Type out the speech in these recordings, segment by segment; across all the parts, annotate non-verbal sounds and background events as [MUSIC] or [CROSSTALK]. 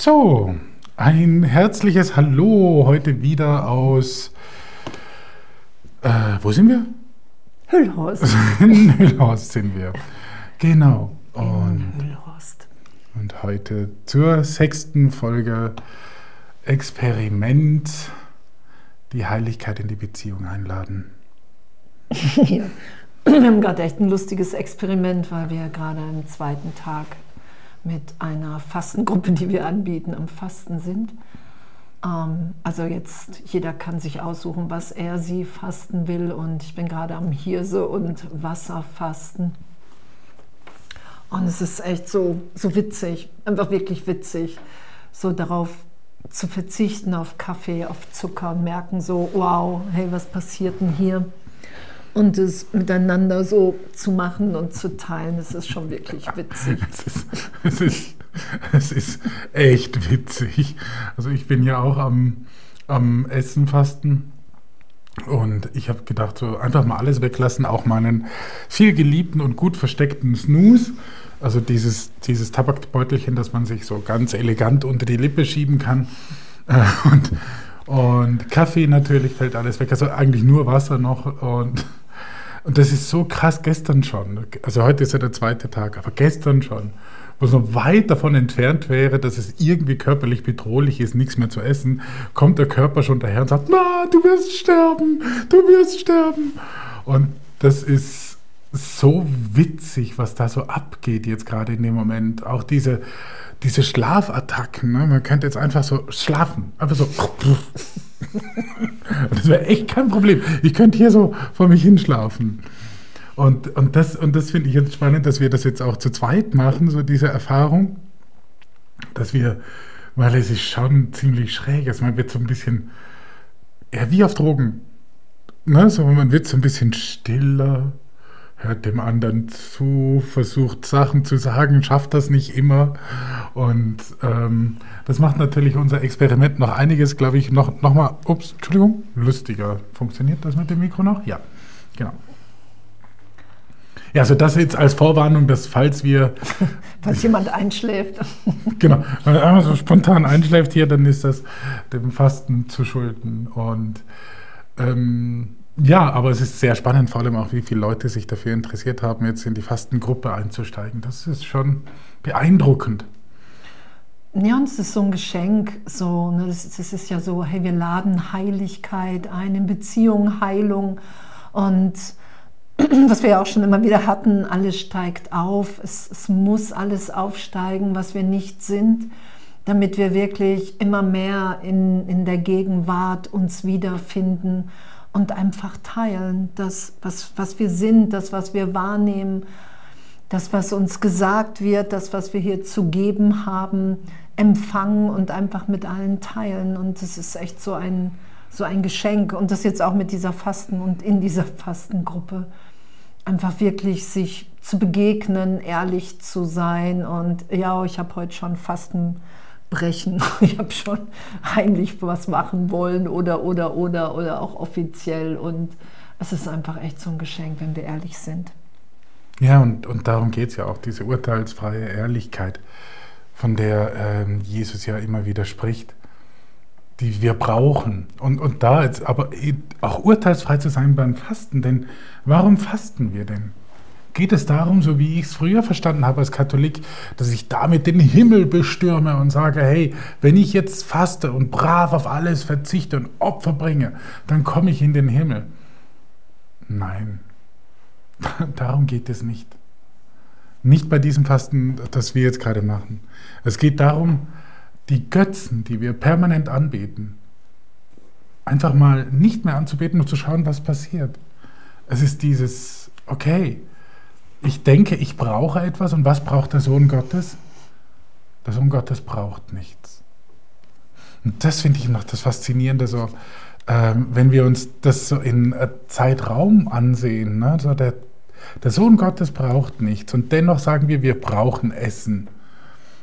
So, ein herzliches Hallo heute wieder aus. Äh, wo sind wir? Hüllhorst. [LAUGHS] In Hüllhorst sind wir. Genau. Und, Hüllhorst. Und heute zur sechsten Folge Experiment die Heiligkeit in die Beziehung einladen. [LAUGHS] ja. Wir haben gerade echt ein lustiges Experiment, weil wir gerade am zweiten Tag mit einer Fastengruppe, die wir anbieten, am Fasten sind. Ähm, also jetzt, jeder kann sich aussuchen, was er sie fasten will. Und ich bin gerade am Hirse- und Wasserfasten. Und es ist echt so, so witzig, einfach wirklich witzig, so darauf zu verzichten auf Kaffee, auf Zucker und merken so, wow, hey, was passiert denn hier? und es miteinander so zu machen und zu teilen, das ist schon wirklich [LAUGHS] witzig. es, ist, es, ist, [LAUGHS] es ist echt witzig. Also ich bin ja auch am, am Essen fasten und ich habe gedacht, so einfach mal alles weglassen, auch meinen viel geliebten und gut versteckten Snooze. Also dieses, dieses Tabakbeutelchen, das man sich so ganz elegant unter die Lippe schieben kann. [LAUGHS] Und, und Kaffee natürlich fällt alles weg. Also eigentlich nur Wasser noch und und das ist so krass gestern schon. Also heute ist ja der zweite Tag, aber gestern schon, wo es noch weit davon entfernt wäre, dass es irgendwie körperlich bedrohlich ist, nichts mehr zu essen, kommt der Körper schon daher und sagt, na, du wirst sterben, du wirst sterben. Und das ist so witzig, was da so abgeht jetzt gerade in dem Moment. Auch diese, diese Schlafattacken. Ne? Man könnte jetzt einfach so schlafen. Einfach so. [LAUGHS] das wäre echt kein Problem. Ich könnte hier so vor mich hinschlafen. Und, und das, und das finde ich jetzt spannend, dass wir das jetzt auch zu zweit machen, so diese Erfahrung. Dass wir, weil es ist schon ziemlich schräg, also man wird so ein bisschen, ja, wie auf Drogen. Ne? So, man wird so ein bisschen stiller, hört dem anderen zu, versucht Sachen zu sagen, schafft das nicht immer. Und ähm, das macht natürlich unser Experiment noch einiges, glaube ich, noch, noch mal, ups, Entschuldigung, lustiger. Funktioniert das mit dem Mikro noch? Ja, genau. Ja, also das jetzt als Vorwarnung, dass falls wir... [LAUGHS] falls jemand einschläft. [LAUGHS] genau, wenn man so spontan einschläft hier, dann ist das dem Fasten zu schulden. Und ähm, ja, aber es ist sehr spannend, vor allem auch, wie viele Leute sich dafür interessiert haben, jetzt in die Fastengruppe einzusteigen. Das ist schon beeindruckend. Ja, und es ist so ein Geschenk. So, ne, das, das, ist ja so, hey, wir laden Heiligkeit ein, in Beziehung, Heilung. Und [CLEARS THROAT] was wir ja auch schon immer wieder hatten, alles steigt auf. Es, es muss alles aufsteigen, was wir nicht sind, damit wir wirklich immer mehr in, in der Gegenwart uns wiederfinden und einfach teilen, das, was, was wir sind, das, was wir wahrnehmen, das, was uns gesagt wird, das, was wir hier zu geben haben, empfangen und einfach mit allen teilen. Und es ist echt so ein, so ein Geschenk. Und das jetzt auch mit dieser Fasten und in dieser [LAUGHS] Fastengruppe. Einfach wirklich sich zu begegnen, ehrlich zu sein. Und ja, ich habe heute schon Fasten brechen. [LAUGHS] Ich habe schon heimlich was machen wollen oder, oder, oder, oder auch offiziell. Und es ist einfach echt so ein Geschenk, wenn wir ehrlich sind. Ja, und, und darum geht es ja auch, diese urteilsfreie Ehrlichkeit, von der ähm, Jesus ja immer wieder spricht, die wir brauchen. Und, und da jetzt aber auch urteilsfrei zu sein beim Fasten, denn warum fasten wir denn? geht es darum, so wie ich es früher verstanden habe als Katholik, dass ich damit den Himmel bestürme und sage, hey, wenn ich jetzt faste und brav auf alles verzichte und Opfer bringe, dann komme ich in den Himmel. Nein, [LAUGHS] darum geht es nicht. Nicht bei diesem Fasten, das wir jetzt gerade machen. Es geht darum, die Götzen, die wir permanent anbeten, einfach mal nicht mehr anzubeten und zu schauen, was passiert. Es ist dieses, okay, ich denke, ich brauche etwas und was braucht der Sohn Gottes? Der Sohn Gottes braucht nichts. Und das finde ich noch das Faszinierende, so, ähm, wenn wir uns das so in äh, Zeitraum ansehen. Ne? So der, Der Sohn Gottes braucht nichts und dennoch sagen wir, wir brauchen Essen.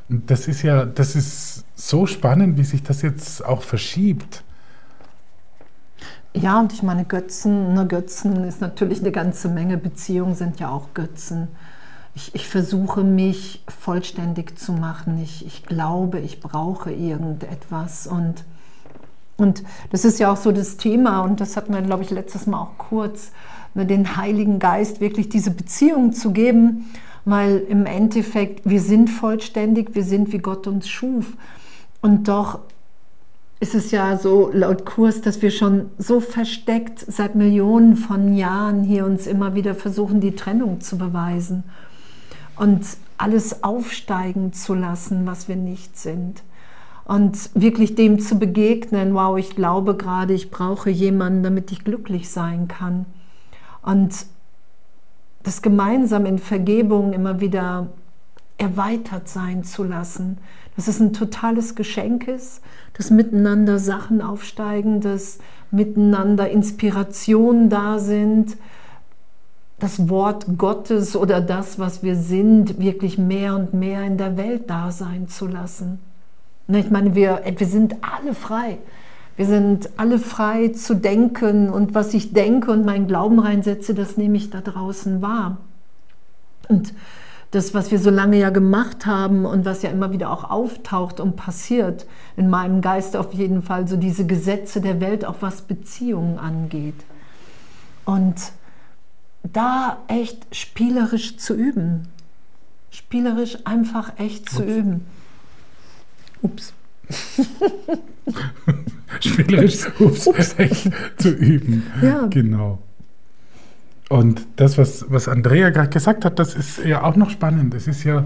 Das ist ja, das ist so spannend, wie sich das jetzt auch verschiebt. Ja, und ich meine, Götzen, ne, Götzen ist natürlich eine ganze Menge. Beziehungen sind ja auch Götzen. Ich, ich versuche mich vollständig zu machen. Ich, ich glaube, ich brauche irgendetwas. Und, und das ist ja auch so das Thema, und das hatten wir, glaube ich, letztes Mal auch kurz, ne, den Heiligen Geist wirklich diese Beziehung zu geben weil im Endeffekt wir sind vollständig, wir sind wie Gott uns schuf. Und doch ist es ja so laut Kurs, dass wir schon so versteckt seit Millionen von Jahren hier uns immer wieder versuchen, die Trennung zu beweisen und alles aufsteigen zu lassen, was wir nicht sind. Und wirklich dem zu begegnen, wow, ich glaube gerade, ich brauche jemanden, damit ich glücklich sein kann. Und das gemeinsam in Vergebung immer wieder erweitert sein zu lassen, dass es ein totales Geschenk ist, dass miteinander Sachen aufsteigen, dass miteinander Inspirationen da sind, das Wort Gottes oder das, was wir sind, wirklich mehr und mehr in der Welt da sein zu lassen. Ich meine, wir, wir sind alle frei. Wir sind alle frei zu denken und was ich denke und meinen Glauben reinsetze, das nehme ich da draußen wahr. Und das, was wir so lange ja gemacht haben und was ja immer wieder auch auftaucht und passiert, in meinem Geist auf jeden Fall, so diese Gesetze der Welt, auch was Beziehungen angeht. Und da echt spielerisch zu üben. Spielerisch einfach echt zu Ups. üben. Ups. [LAUGHS] Spielerisch [LAUGHS] ups, ups. zu üben. Ja. Genau. Und das, was, was Andrea gerade gesagt hat, das ist ja auch noch spannend. Es ist ja,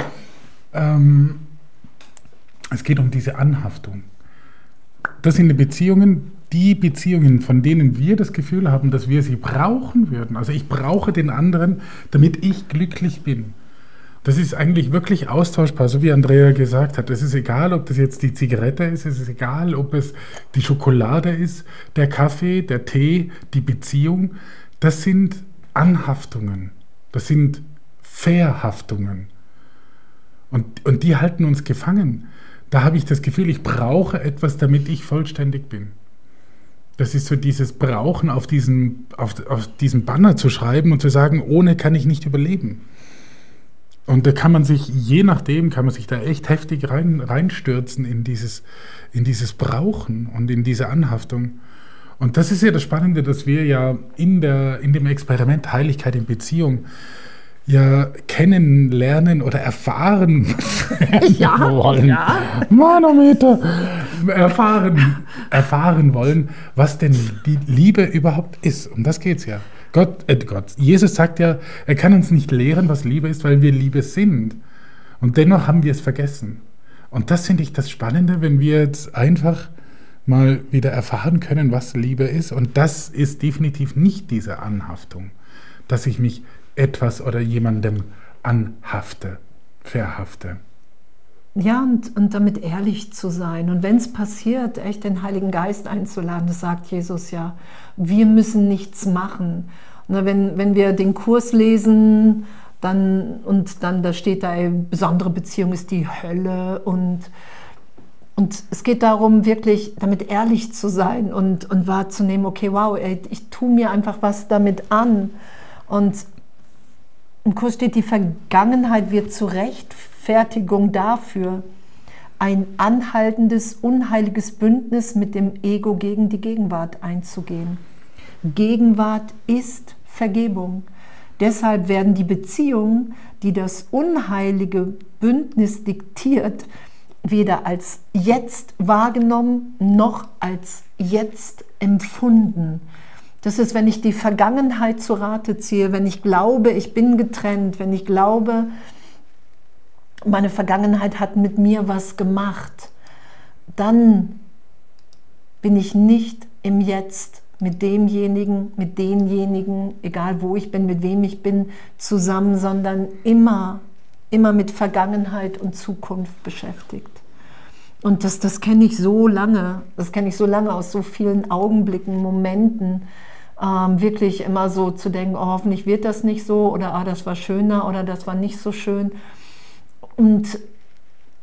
ähm, es geht um diese Anhaftung. Das sind die Beziehungen, die Beziehungen, von denen wir das Gefühl haben, dass wir sie brauchen würden. Also ich brauche den anderen, damit ich glücklich bin. Das ist eigentlich wirklich austauschbar, so wie Andrea gesagt hat. Es ist egal, ob das jetzt die Zigarette ist, es ist egal, ob es die Schokolade ist, der Kaffee, der Tee, die Beziehung. Das sind Anhaftungen, das sind Verhaftungen. Und, und die halten uns gefangen. Da habe ich das Gefühl, ich brauche etwas, damit ich vollständig bin. Das ist so dieses Brauchen, auf diesen, auf, auf diesen Banner zu schreiben und zu sagen, ohne kann ich nicht überleben. Und da kann man sich, je nachdem, kann man sich da echt heftig rein, reinstürzen in dieses, in dieses Brauchen und in diese Anhaftung. Und das ist ja das Spannende, dass wir ja in, der, in dem Experiment Heiligkeit in Beziehung ja kennenlernen oder erfahren [LAUGHS] ja, [LAUGHS] wollen. Ja. Manometer! Erfahren, erfahren wollen, was denn die Liebe überhaupt ist. Um das geht es ja. Gott, äh Gott, Jesus sagt ja, er kann uns nicht lehren, was Liebe ist, weil wir Liebe sind. Und dennoch haben wir es vergessen. Und das finde ich das Spannende, wenn wir jetzt einfach mal wieder erfahren können, was Liebe ist. Und das ist definitiv nicht diese Anhaftung, dass ich mich etwas oder jemandem anhafte, verhafte. Ja, und, und damit ehrlich zu sein. Und wenn es passiert, echt den Heiligen Geist einzuladen, das sagt Jesus ja, wir müssen nichts machen. Und wenn, wenn wir den Kurs lesen, dann, und dann da steht da, besondere Beziehung ist die Hölle und, und es geht darum, wirklich damit ehrlich zu sein und, und wahrzunehmen, okay, wow, ey, ich tue mir einfach was damit an. Und im Kurs steht, die Vergangenheit wird zu Rechtfertigung dafür, ein anhaltendes, unheiliges Bündnis mit dem Ego gegen die Gegenwart einzugehen. Gegenwart ist Vergebung. Deshalb werden die Beziehungen, die das unheilige Bündnis diktiert, weder als jetzt wahrgenommen noch als jetzt empfunden. Das ist, wenn ich die Vergangenheit zu Rate ziehe, wenn ich glaube, ich bin getrennt, wenn ich glaube, meine Vergangenheit hat mit mir was gemacht, dann bin ich nicht im Jetzt mit demjenigen, mit denjenigen, egal wo ich bin, mit wem ich bin, zusammen, sondern immer, immer mit Vergangenheit und Zukunft beschäftigt. Und das, das kenne ich so lange, das kenne ich so lange aus so vielen Augenblicken, Momenten, ähm, wirklich immer so zu denken, oh, hoffentlich wird das nicht so oder ah, das war schöner oder das war nicht so schön. Und,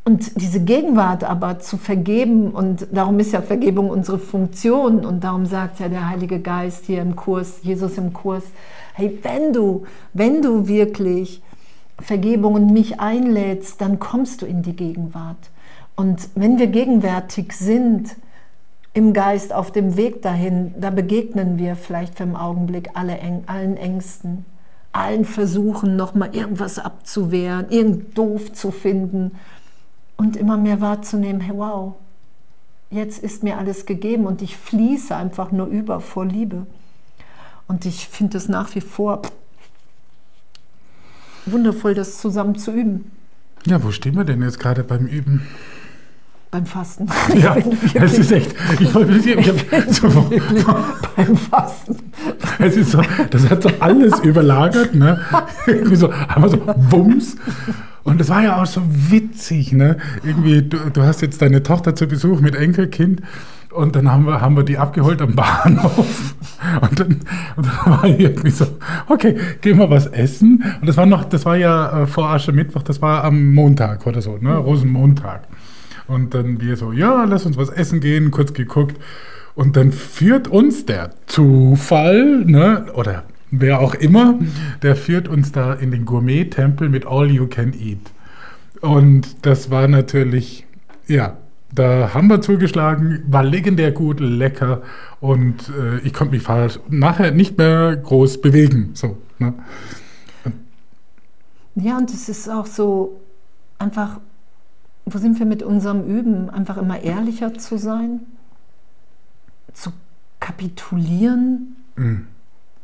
und diese Gegenwart aber zu vergeben, und darum ist ja Vergebung unsere Funktion und darum sagt ja der Heilige Geist hier im Kurs, Jesus im Kurs, hey, wenn du, wenn du wirklich Vergebung und mich einlädst, dann kommst du in die Gegenwart. Und wenn wir gegenwärtig sind, im Geist auf dem Weg dahin, da begegnen wir vielleicht für einen Augenblick alle, allen Ängsten, allen Versuchen, nochmal irgendwas abzuwehren, irgend doof zu finden und immer mehr wahrzunehmen, hey wow, jetzt ist mir alles gegeben und ich fließe einfach nur über vor Liebe. Und ich finde es nach wie vor wundervoll, das zusammen zu üben. Ja, wo stehen wir denn jetzt gerade beim Üben? Beim Fasten. [LAUGHS] Ja, es ist echt. Ich wollte ich, ich [LAUGHS] so, beim Fasten. Es ist so, das hat so alles überlagert, ne? Irgendwie so, einmal so Wumms. Und das war ja auch so witzig, ne? Irgendwie, du, du hast jetzt deine Tochter zu Besuch mit Enkelkind und dann haben wir, haben wir die abgeholt am Bahnhof. Und dann, und dann war ich irgendwie so, okay, gehen wir was essen. Und das war noch, das war ja äh, vor Aschermittwoch, das war am Montag oder so, ne? Rosenmontag. Und dann wir so, ja, lass uns was essen gehen, kurz geguckt. Und dann führt uns der Zufall, ne, oder wer auch immer, der führt uns da in den Gourmet-Tempel mit All You Can Eat. Und das war natürlich, ja, da haben wir zugeschlagen, war legendär gut, lecker und äh, ich konnte mich nachher nicht mehr groß bewegen. So, ne? Ja, und es ist auch so einfach wo sind wir mit unserem Üben? Einfach immer ehrlicher zu sein, zu kapitulieren mhm.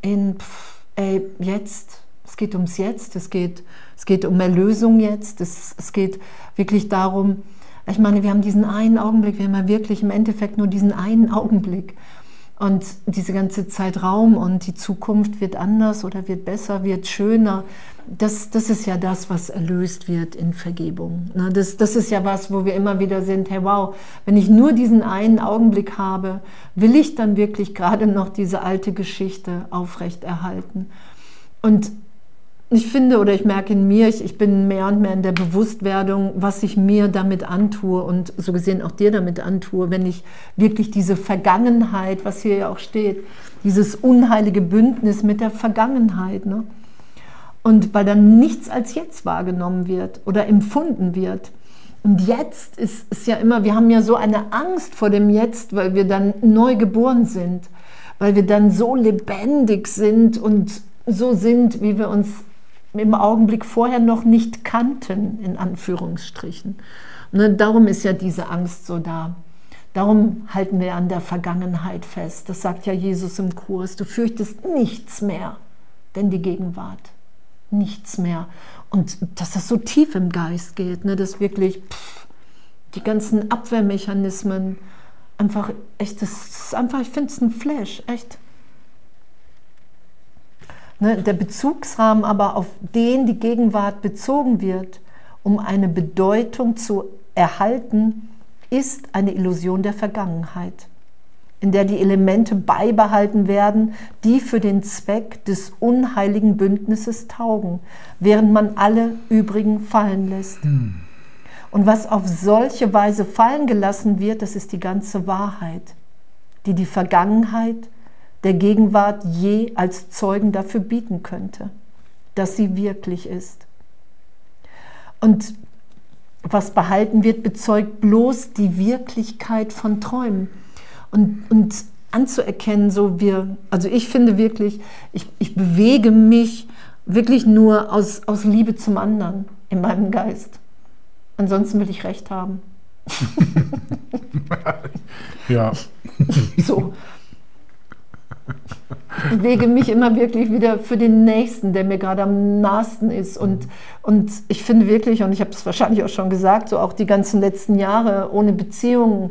in, pff, ey, jetzt, es geht ums Jetzt, es geht, es geht um Erlösung jetzt, es, es geht wirklich darum, ich meine, wir haben diesen einen Augenblick, wir haben ja wirklich im Endeffekt nur diesen einen Augenblick. Und diese ganze Zeitraum und die Zukunft wird anders oder wird besser, wird schöner. Das, das ist ja das, was erlöst wird in Vergebung. Ne? Das, das ist ja was, wo wir immer wieder sind, hey wow, wenn ich nur diesen einen Augenblick habe, will ich dann wirklich gerade noch diese alte Geschichte aufrechterhalten? Und ich finde oder ich merke in mir, ich, ich bin mehr und mehr in der Bewusstwerdung, was ich mir damit antue und so gesehen auch dir damit antue, wenn ich wirklich diese Vergangenheit, was hier ja auch steht, dieses unheilige Bündnis mit der Vergangenheit, ne? und weil dann nichts als jetzt wahrgenommen wird oder empfunden wird. Und jetzt ist, ist ja immer, wir haben ja so eine Angst vor dem Jetzt, weil wir dann neu geboren sind, weil wir dann so lebendig sind und so sind, wie wir uns im Augenblick vorher noch nicht kannten, in Anführungsstrichen. Ne, darum ist ja diese Angst so da. Darum halten wir an der Vergangenheit fest. Das sagt ja Jesus im Kurs. Du fürchtest nichts mehr, denn die Gegenwart. Nichts mehr. Und dass das so tief im Geist geht, ne, dass wirklich pff, die ganzen Abwehrmechanismen einfach echt, das ist einfach, ich finde es ein Flash, echt. Ne, der Bezugsrahmen aber, auf den die Gegenwart bezogen wird, um eine Bedeutung zu erhalten, ist eine Illusion der Vergangenheit, in der die Elemente beibehalten werden, die für den Zweck des unheiligen Bündnisses taugen, während man alle übrigen fallen lässt. Hm. Und was auf solche Weise fallen gelassen wird, das ist die ganze Wahrheit, die die Vergangenheit der Gegenwart je als Zeugen dafür bieten könnte, dass sie wirklich ist. Und was behalten wird, bezeugt bloß die Wirklichkeit von Träumen. Und, und anzuerkennen, so wir, also ich finde wirklich, ich, ich bewege mich wirklich nur aus, aus Liebe zum anderen in meinem Geist. Ansonsten will ich recht haben. [LAUGHS] ja. So, ich bewege mich immer wirklich wieder für den Nächsten, der mir gerade am nahesten ist. Und, und ich finde wirklich, und ich habe es wahrscheinlich auch schon gesagt, so auch die ganzen letzten Jahre ohne Beziehungen,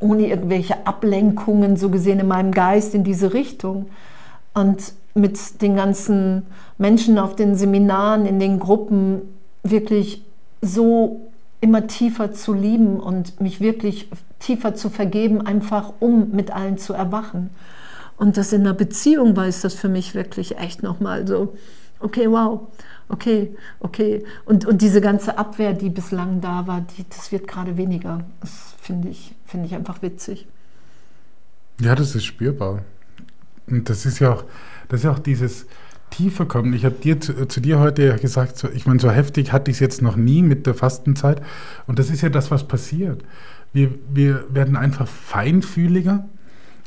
ohne irgendwelche Ablenkungen, so gesehen in meinem Geist in diese Richtung. Und mit den ganzen Menschen auf den Seminaren, in den Gruppen, wirklich so immer tiefer zu lieben und mich wirklich tiefer zu vergeben, einfach um mit allen zu erwachen. Und das in einer Beziehung war, ist das für mich wirklich echt nochmal so, okay, wow, okay, okay. Und, und diese ganze Abwehr, die bislang da war, die, das wird gerade weniger. Das finde ich, find ich einfach witzig. Ja, das ist spürbar. Und das ist ja auch, das ist ja auch dieses tiefer kommen. Ich habe dir zu, zu, dir heute ja gesagt, so, ich meine, so heftig hatte ich es jetzt noch nie mit der Fastenzeit. Und das ist ja das, was passiert. Wir, wir werden einfach feinfühliger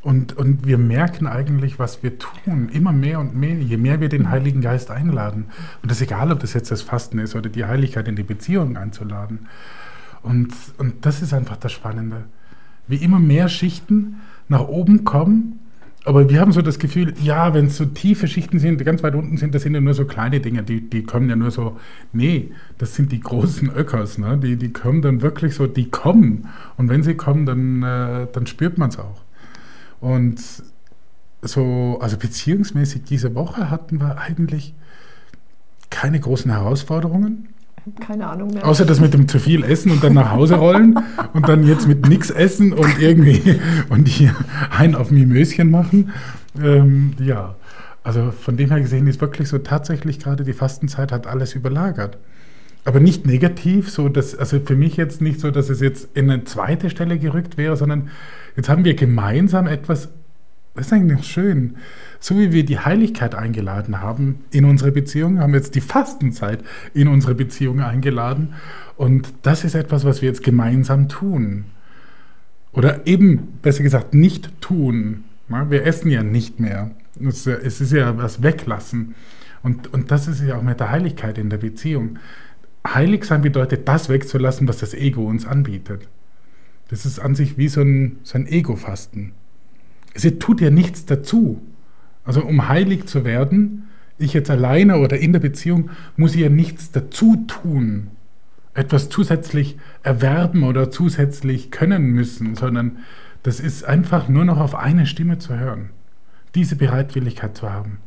und, und wir merken eigentlich, was wir tun, immer mehr und mehr, je mehr wir den Heiligen Geist einladen. Und das ist egal, ob das jetzt das Fasten ist oder die Heiligkeit in die Beziehung einzuladen. Und, und das ist einfach das Spannende. Wie immer mehr Schichten nach oben kommen, aber wir haben so das Gefühl, ja, wenn es so tiefe Schichten sind, die ganz weit unten sind, das sind ja nur so kleine Dinge, die, die kommen ja nur so, nee, das sind die großen Öckers, ne? die, die kommen dann wirklich so, die kommen. Und wenn sie kommen, dann, äh, dann spürt man es auch. Und so, also beziehungsmäßig diese Woche hatten wir eigentlich keine großen Herausforderungen. Keine Ahnung mehr. Außer das mit dem zu viel Essen und dann nach Hause rollen und dann jetzt mit nichts essen und irgendwie [LAUGHS] und hier ein auf Mimöschen machen. Ähm, ja, also von dem her gesehen ist wirklich so tatsächlich gerade die Fastenzeit hat alles überlagert. Aber nicht negativ, so dass, also für mich jetzt nicht so, dass es jetzt in eine zweite Stelle gerückt wäre, sondern Jetzt haben wir gemeinsam etwas, das ist eigentlich schön, so wie wir die Heiligkeit eingeladen haben in unsere Beziehung, haben wir jetzt die Fastenzeit in unsere Beziehung eingeladen. Und das ist etwas, was wir jetzt gemeinsam tun. Oder eben, besser gesagt, nicht tun. Wir essen ja nicht mehr. Es ist ja was weglassen. Und, und das ist ja auch mit der Heiligkeit in der Beziehung. Heilig sein bedeutet, das wegzulassen, was das Ego uns anbietet. Das ist an sich wie so ein, so ein Ego-Fasten. Es tut ja nichts dazu. Also um heilig zu werden, ich jetzt alleine oder in der Beziehung, muss ich ja nichts dazu tun, etwas zusätzlich erwerben oder zusätzlich können müssen, sondern das ist einfach nur noch auf eine Stimme zu hören. Diese Bereitwilligkeit zu haben.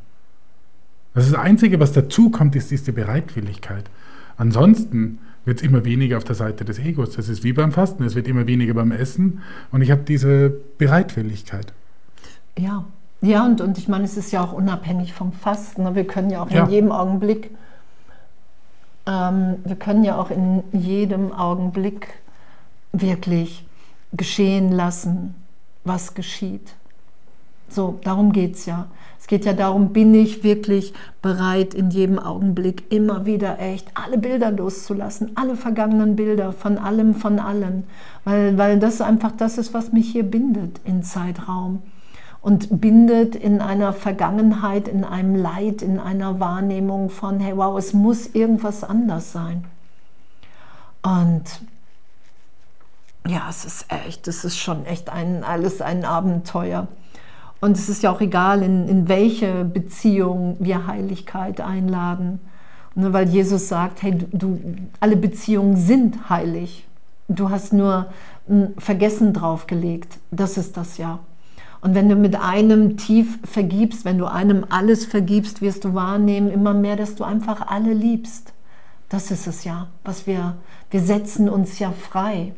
Das, das Einzige, was dazu kommt, ist diese Bereitwilligkeit. Ansonsten wird es immer weniger auf der Seite des Egos. Das ist wie beim Fasten, es wird immer weniger beim Essen und ich habe diese Bereitwilligkeit. Ja, ja, und, und ich meine, es ist ja auch unabhängig vom Fasten. Wir können ja auch ja. in jedem Augenblick, ähm, wir können ja auch in jedem Augenblick wirklich geschehen lassen, was geschieht. So, darum geht es ja. Es geht ja darum, bin ich wirklich bereit, in jedem Augenblick immer wieder echt alle Bilder loszulassen, alle vergangenen Bilder von allem, von allen, weil, weil das einfach das ist, was mich hier bindet in Zeitraum und bindet in einer Vergangenheit, in einem Leid, in einer Wahrnehmung von, hey, wow, es muss irgendwas anders sein. Und ja, es ist echt, es ist schon echt ein, alles ein Abenteuer. Und es ist ja auch egal, in, in welche Beziehung wir Heiligkeit einladen. Und weil Jesus sagt, hey, du, du, alle Beziehungen sind heilig. Du hast nur ein Vergessen draufgelegt. Das ist das ja. Und wenn du mit einem tief vergibst, wenn du einem alles vergibst, wirst du wahrnehmen immer mehr, dass du einfach alle liebst. Das ist es ja, was wir, wir setzen uns ja frei.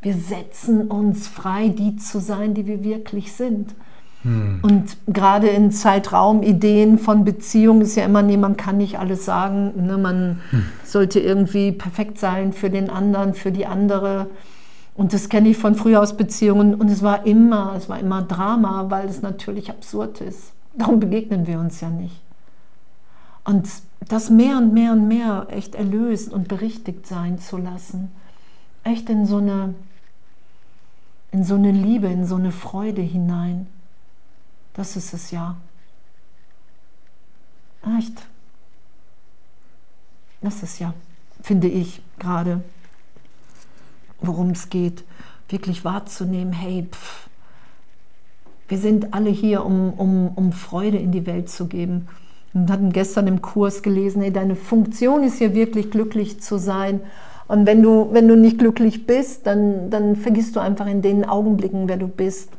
Wir setzen uns frei, die zu sein, die wir wirklich sind. Hm. Und gerade in Zeitraumideen von Beziehungen ist ja immer, nee, man kann nicht alles sagen. Ne? Man hm. sollte irgendwie perfekt sein für den anderen, für die andere. Und das kenne ich von früher aus Beziehungen. Und es war immer, es war immer Drama, weil es natürlich absurd ist. Darum begegnen wir uns ja nicht. Und das mehr und mehr und mehr echt erlöst und berichtigt sein zu lassen. Echt in so eine, in so eine Liebe, in so eine Freude hinein. Das ist es ja. Echt. Das ist ja, finde ich, gerade, worum es geht, wirklich wahrzunehmen, hey, pff, wir sind alle hier, um, um, um Freude in die Welt zu geben. Und hatten gestern im Kurs gelesen, hey, deine Funktion ist hier wirklich glücklich zu sein. Und wenn du, wenn du nicht glücklich bist, dann, dann vergisst du einfach in den Augenblicken, wer du bist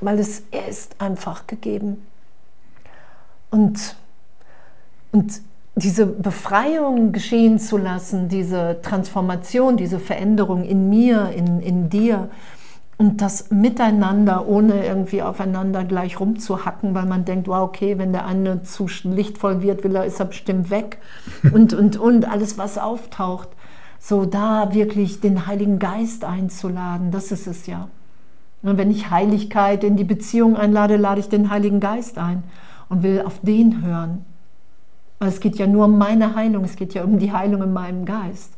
weil es ist einfach gegeben. Und, und diese Befreiung geschehen zu lassen, diese Transformation, diese Veränderung in mir, in, in dir, und das miteinander, ohne irgendwie aufeinander gleich rumzuhacken, weil man denkt, wow, okay, wenn der eine zu lichtvoll wird, will er, ist er bestimmt weg. [LAUGHS] Und, und, und alles, was auftaucht. So da wirklich den Heiligen Geist einzuladen, das ist es ja. Und wenn ich Heiligkeit in die Beziehung einlade, lade ich den Heiligen Geist ein und will auf den hören. Weil es geht ja nur um meine Heilung, es geht ja um die Heilung in meinem Geist.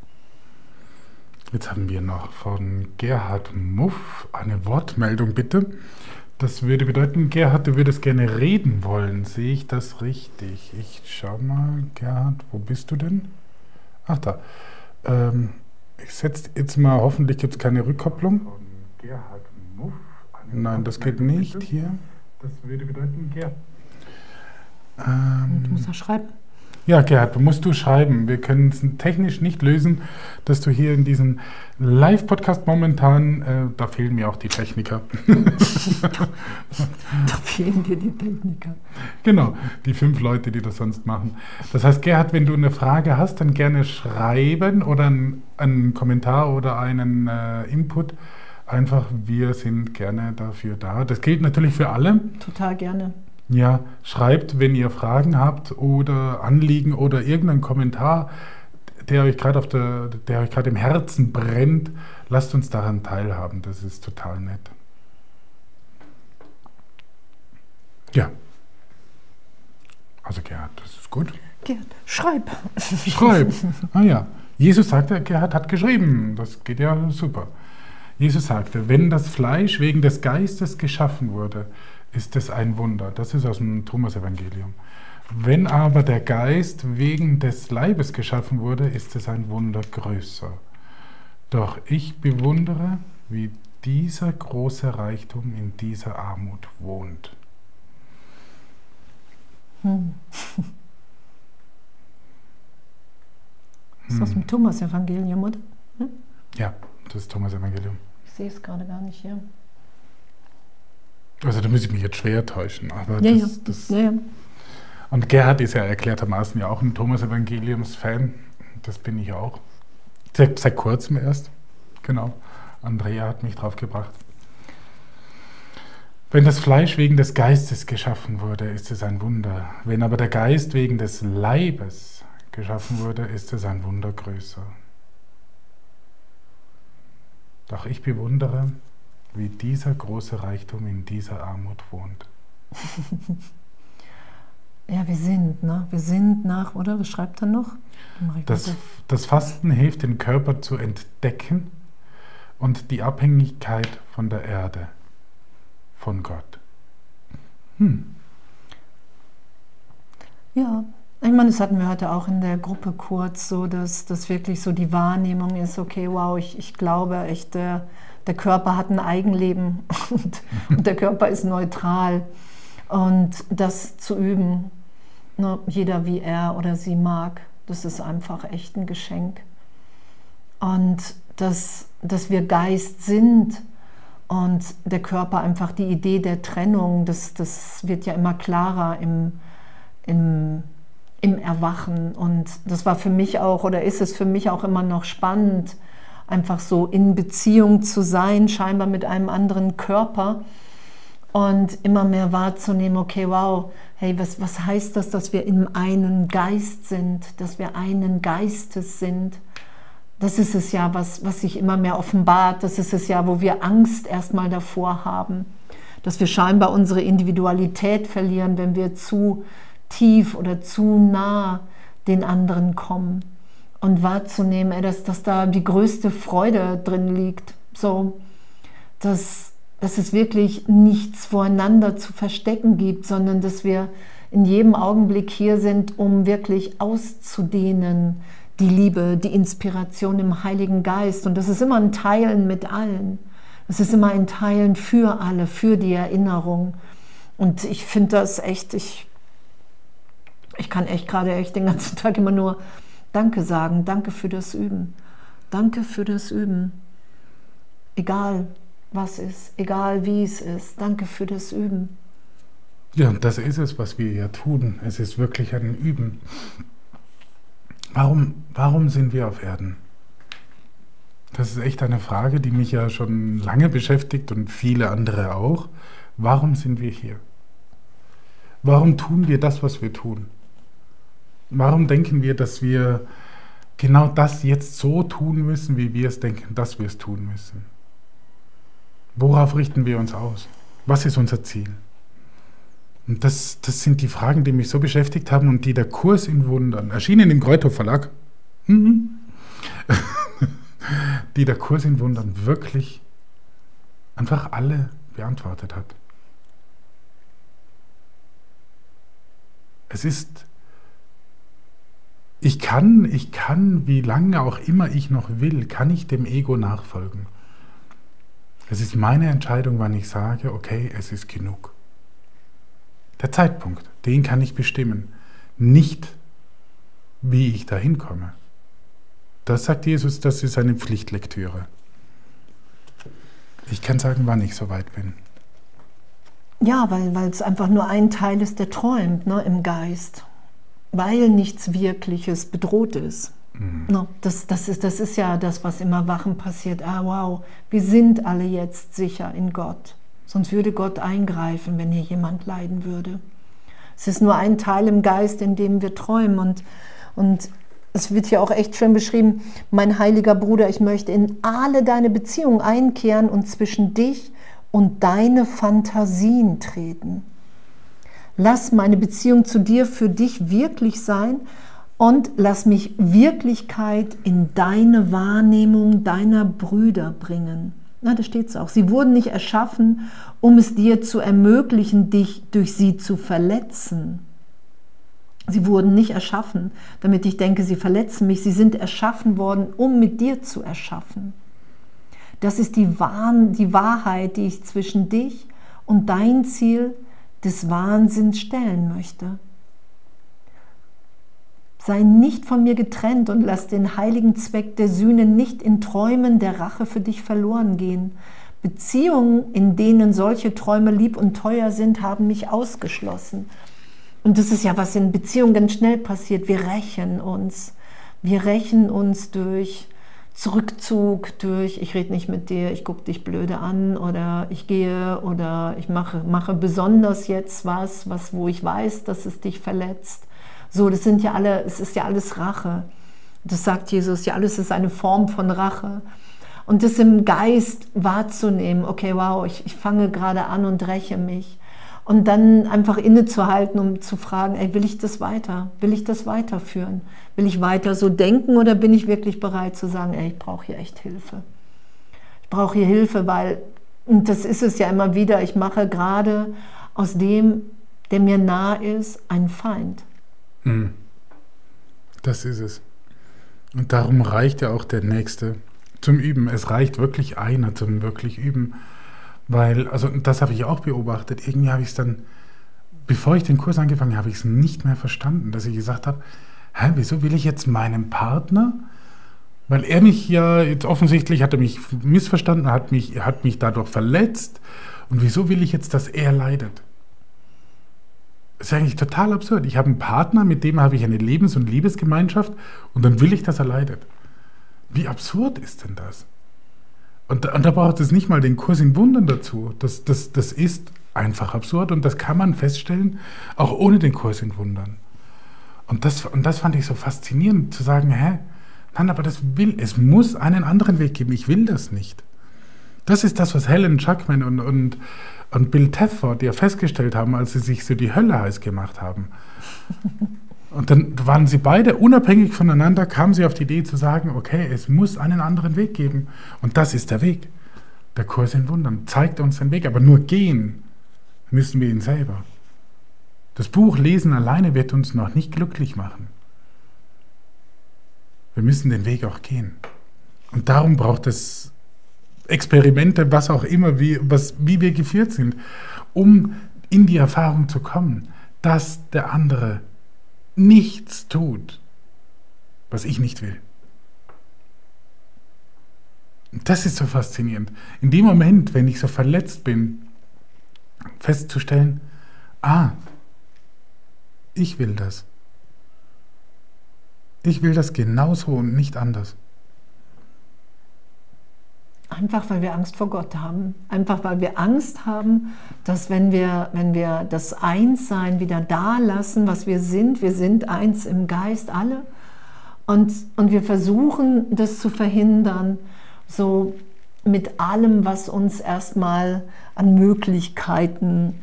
Jetzt haben wir noch von Gerhard Muff eine Wortmeldung, bitte. Das würde bedeuten, Gerhard, du würdest gerne reden wollen. Sehe ich das richtig? Ich schau mal, Gerhard, wo bist du denn? Ach, da. Ähm, ich setze jetzt mal, hoffentlich gibt es keine Rückkopplung. Von Gerhard Muff. Nein, das geht nicht hier. Das würde bedeuten, Gerhard. Ähm, du musst da schreiben. Ja, Gerhard, musst du schreiben. Wir können es technisch nicht lösen, dass du hier in diesem Live-Podcast momentan, äh, da fehlen mir auch die Techniker. [LAUGHS] da fehlen dir die Techniker. Genau, die fünf Leute, die das sonst machen. Das heißt, Gerhard, wenn du eine Frage hast, dann gerne schreiben oder einen, einen Kommentar oder einen äh, Input. Einfach, wir sind gerne dafür da. Das gilt natürlich für alle. Total gerne. Ja, schreibt, wenn ihr Fragen habt oder Anliegen oder irgendeinen Kommentar, der euch gerade auf der, der euch gerade im Herzen brennt, lasst uns daran teilhaben. Das ist total nett. Ja. Also Gerhard, das ist gut. Gerhard, schreib. Schreib. [LAUGHS] Ah ja. Jesus sagte, Gerhard hat geschrieben. Das geht ja super. Jesus sagte, wenn das Fleisch wegen des Geistes geschaffen wurde, ist es ein Wunder. Das ist aus dem Thomas-Evangelium. Wenn aber der Geist wegen des Leibes geschaffen wurde, ist es ein Wunder größer. Doch ich bewundere, wie dieser große Reichtum in dieser Armut wohnt. Hm. Das ist aus dem Thomas-Evangelium, oder? Hm? Ja, das ist Thomas-Evangelium. Ich sehe es gerade gar nicht hier. Also da muss ich mich jetzt schwer täuschen. Aber ja, das, ja. Das ja, ja. Und Gerhard ist ja erklärtermaßen ja auch ein Thomas-Evangeliums-Fan. Das bin ich auch. Seit, seit kurzem erst. Genau. Andrea hat mich drauf gebracht. Wenn das Fleisch wegen des Geistes geschaffen wurde, ist es ein Wunder. Wenn aber der Geist wegen des Leibes geschaffen wurde, ist es ein Wunder größer. Doch ich bewundere, wie dieser große Reichtum in dieser Armut wohnt. [LAUGHS] ja, wir sind, ne? Wir sind nach, oder? Was schreibt er noch? Das, das Fasten hilft, den Körper zu entdecken und die Abhängigkeit von der Erde, von Gott. Hm. Ja, ich meine, das hatten wir heute auch in der Gruppe kurz, so dass das wirklich so die Wahrnehmung ist, okay, wow, ich, ich glaube echt, der, der Körper hat ein Eigenleben [LAUGHS] und, und der Körper ist neutral. Und das zu üben, ne, jeder wie er oder sie mag, das ist einfach echt ein Geschenk. Und dass, dass wir Geist sind und der Körper einfach die Idee der Trennung, das, das wird ja immer klarer im, im im Erwachen. Und das war für mich auch oder ist es für mich auch immer noch spannend, einfach so in Beziehung zu sein, scheinbar mit einem anderen Körper und immer mehr wahrzunehmen, okay, wow, hey, was, was heißt das, dass wir in einen Geist sind, dass wir einen Geistes sind? Das ist es ja, was, was sich immer mehr offenbart. Das ist es ja, wo wir Angst erstmal davor haben, dass wir scheinbar unsere Individualität verlieren, wenn wir zu tief oder zu nah den anderen kommen und wahrzunehmen, dass, dass da die größte Freude drin liegt. So, dass, dass es wirklich nichts voreinander zu verstecken gibt, sondern dass wir in jedem Augenblick hier sind, um wirklich auszudehnen, die Liebe, die Inspiration im Heiligen Geist. Und das ist immer ein Teilen mit allen. Es ist immer ein Teilen für alle, für die Erinnerung. Und ich finde das echt, ich ich kann echt gerade echt den ganzen [LAUGHS] Tag immer nur Danke sagen, danke für das Üben, danke für das Üben. Egal was ist, egal wie es ist, danke für das Üben. Ja, und das ist es, was wir ja tun. Es ist wirklich ein Üben. Warum, warum sind wir auf Erden? Das ist echt eine Frage, die mich ja schon lange beschäftigt und viele andere auch. Warum sind wir hier? Warum tun wir das, was wir tun? Warum denken wir, dass wir genau das jetzt so tun müssen, wie wir es denken, dass wir es tun müssen? Worauf richten wir uns aus? Was ist unser Ziel? Und das, das sind die Fragen, die mich so beschäftigt haben und die der Kurs in Wundern, erschienen im Kräuter Verlag, mhm. [LAUGHS] die der Kurs in Wundern wirklich einfach alle beantwortet hat. Es ist, ich kann, ich kann, wie lange auch immer ich noch will, kann ich dem Ego nachfolgen. Es ist meine Entscheidung, wann ich sage, okay, es ist genug. Der Zeitpunkt, den kann ich bestimmen, nicht wie ich dahin komme. Das sagt Jesus, das ist eine Pflichtlektüre. Ich kann sagen, wann ich soweit bin. Ja, weil, es einfach nur ein Teil ist, der träumt ne, im Geist. Weil nichts Wirkliches bedroht ist. Mhm. No, das, das, ist, das ist ja das, was im Erwachen passiert. Ah, wow, wir sind alle jetzt sicher in Gott. Sonst würde Gott eingreifen, wenn hier jemand leiden würde. Es ist nur ein Teil im Geist, in dem wir träumen. Und, und es wird hier auch echt schön beschrieben, mein heiliger Bruder, ich möchte in alle deine Beziehungen einkehren und zwischen dich und deine Fantasien treten. Lass meine Beziehung zu dir für dich wirklich sein und lass mich Wirklichkeit in deine Wahrnehmung deiner Brüder bringen. Na, da steht es auch. Sie wurden nicht erschaffen, um es dir zu ermöglichen, dich durch sie zu verletzen. Sie wurden nicht erschaffen, damit ich denke, sie verletzen mich. Sie sind erschaffen worden, um mit dir zu erschaffen. Das ist die, Wahr die Wahrheit, die ich zwischen dich und dein Ziel des Wahnsinns stellen möchte. Sei nicht von mir getrennt und lass den heiligen Zweck der Sühne nicht in Träumen der Rache für dich verloren gehen. Beziehungen, in denen solche Träume lieb und teuer sind, haben mich ausgeschlossen. Und das ist ja, was in Beziehungen ganz schnell passiert. Wir rächen uns. Wir rächen uns durch Zurückzug, durch ich rede nicht mit dir, ich gucke dich blöde an oder ich gehe oder ich mache, mache besonders jetzt was, was, wo ich weiß, dass es dich verletzt. So, das sind ja alle, es ist ja alles Rache. Das sagt Jesus, ja, alles ist eine Form von Rache. Und das im Geist wahrzunehmen, okay, wow, ich, ich fange gerade an und räche mich und dann einfach innezuhalten, um zu fragen, ey, will ich das weiter? Will ich das weiterführen? Will ich weiter so denken oder bin ich wirklich bereit zu sagen, ey, ich brauche hier echt Hilfe? Ich brauche hier Hilfe, weil, und das ist es ja immer wieder, ich mache gerade aus dem, der mir nah ist, einen Feind. Hm. Das ist es. Und darum reicht ja auch der Nächste zum Üben. Es reicht wirklich einer zum wirklich Üben. Weil, also das habe ich auch beobachtet. Irgendwie habe ich es dann, bevor ich den Kurs angefangen habe, habe ich es nicht mehr verstanden, dass ich gesagt habe, hä, wieso will ich jetzt meinem Partner, weil er mich ja, jetzt offensichtlich hat er mich missverstanden, hat mich, hat mich dadurch verletzt und wieso will ich jetzt, dass er leidet? Das ist eigentlich total absurd. Ich habe einen Partner, mit dem habe ich eine Lebens- und Liebesgemeinschaft und dann will ich, dass er leidet. Wie absurd ist denn das? Und, und da braucht es nicht mal den Kurs in Wundern dazu. Das, das, das ist einfach absurd und das kann man feststellen, auch ohne den Kurs in Wundern. Und das, und das fand ich so faszinierend, zu sagen, hä, nein, aber das will, es muss einen anderen Weg geben, ich will das nicht. Das ist das, was Helen Chuckman und, und, und Bill Tefford ja festgestellt haben, als sie sich so die Hölle heiß gemacht haben. [LAUGHS] Und dann waren sie beide unabhängig voneinander, kamen sie auf die Idee zu sagen, okay, es muss einen anderen Weg geben. Und das ist der Weg. Der Kurs in Wundern zeigt uns den Weg, aber nur gehen müssen wir ihn selber. Das Buch Lesen alleine wird uns noch nicht glücklich machen. Wir müssen den Weg auch gehen. Und darum braucht es Experimente, was auch immer, wie, was, wie wir geführt sind, um in die Erfahrung zu kommen, dass der andere nichts tut, was ich nicht will. Das ist so faszinierend. In dem Moment, wenn ich so verletzt bin, festzustellen, ah, ich will das. Ich will das genauso und nicht anders. Einfach weil wir Angst vor Gott haben. Einfach weil wir Angst haben, dass wenn wir, wenn wir das Einssein wieder da lassen, was wir sind, wir sind eins im Geist alle, und, und wir versuchen das zu verhindern, so mit allem, was uns erstmal an Möglichkeiten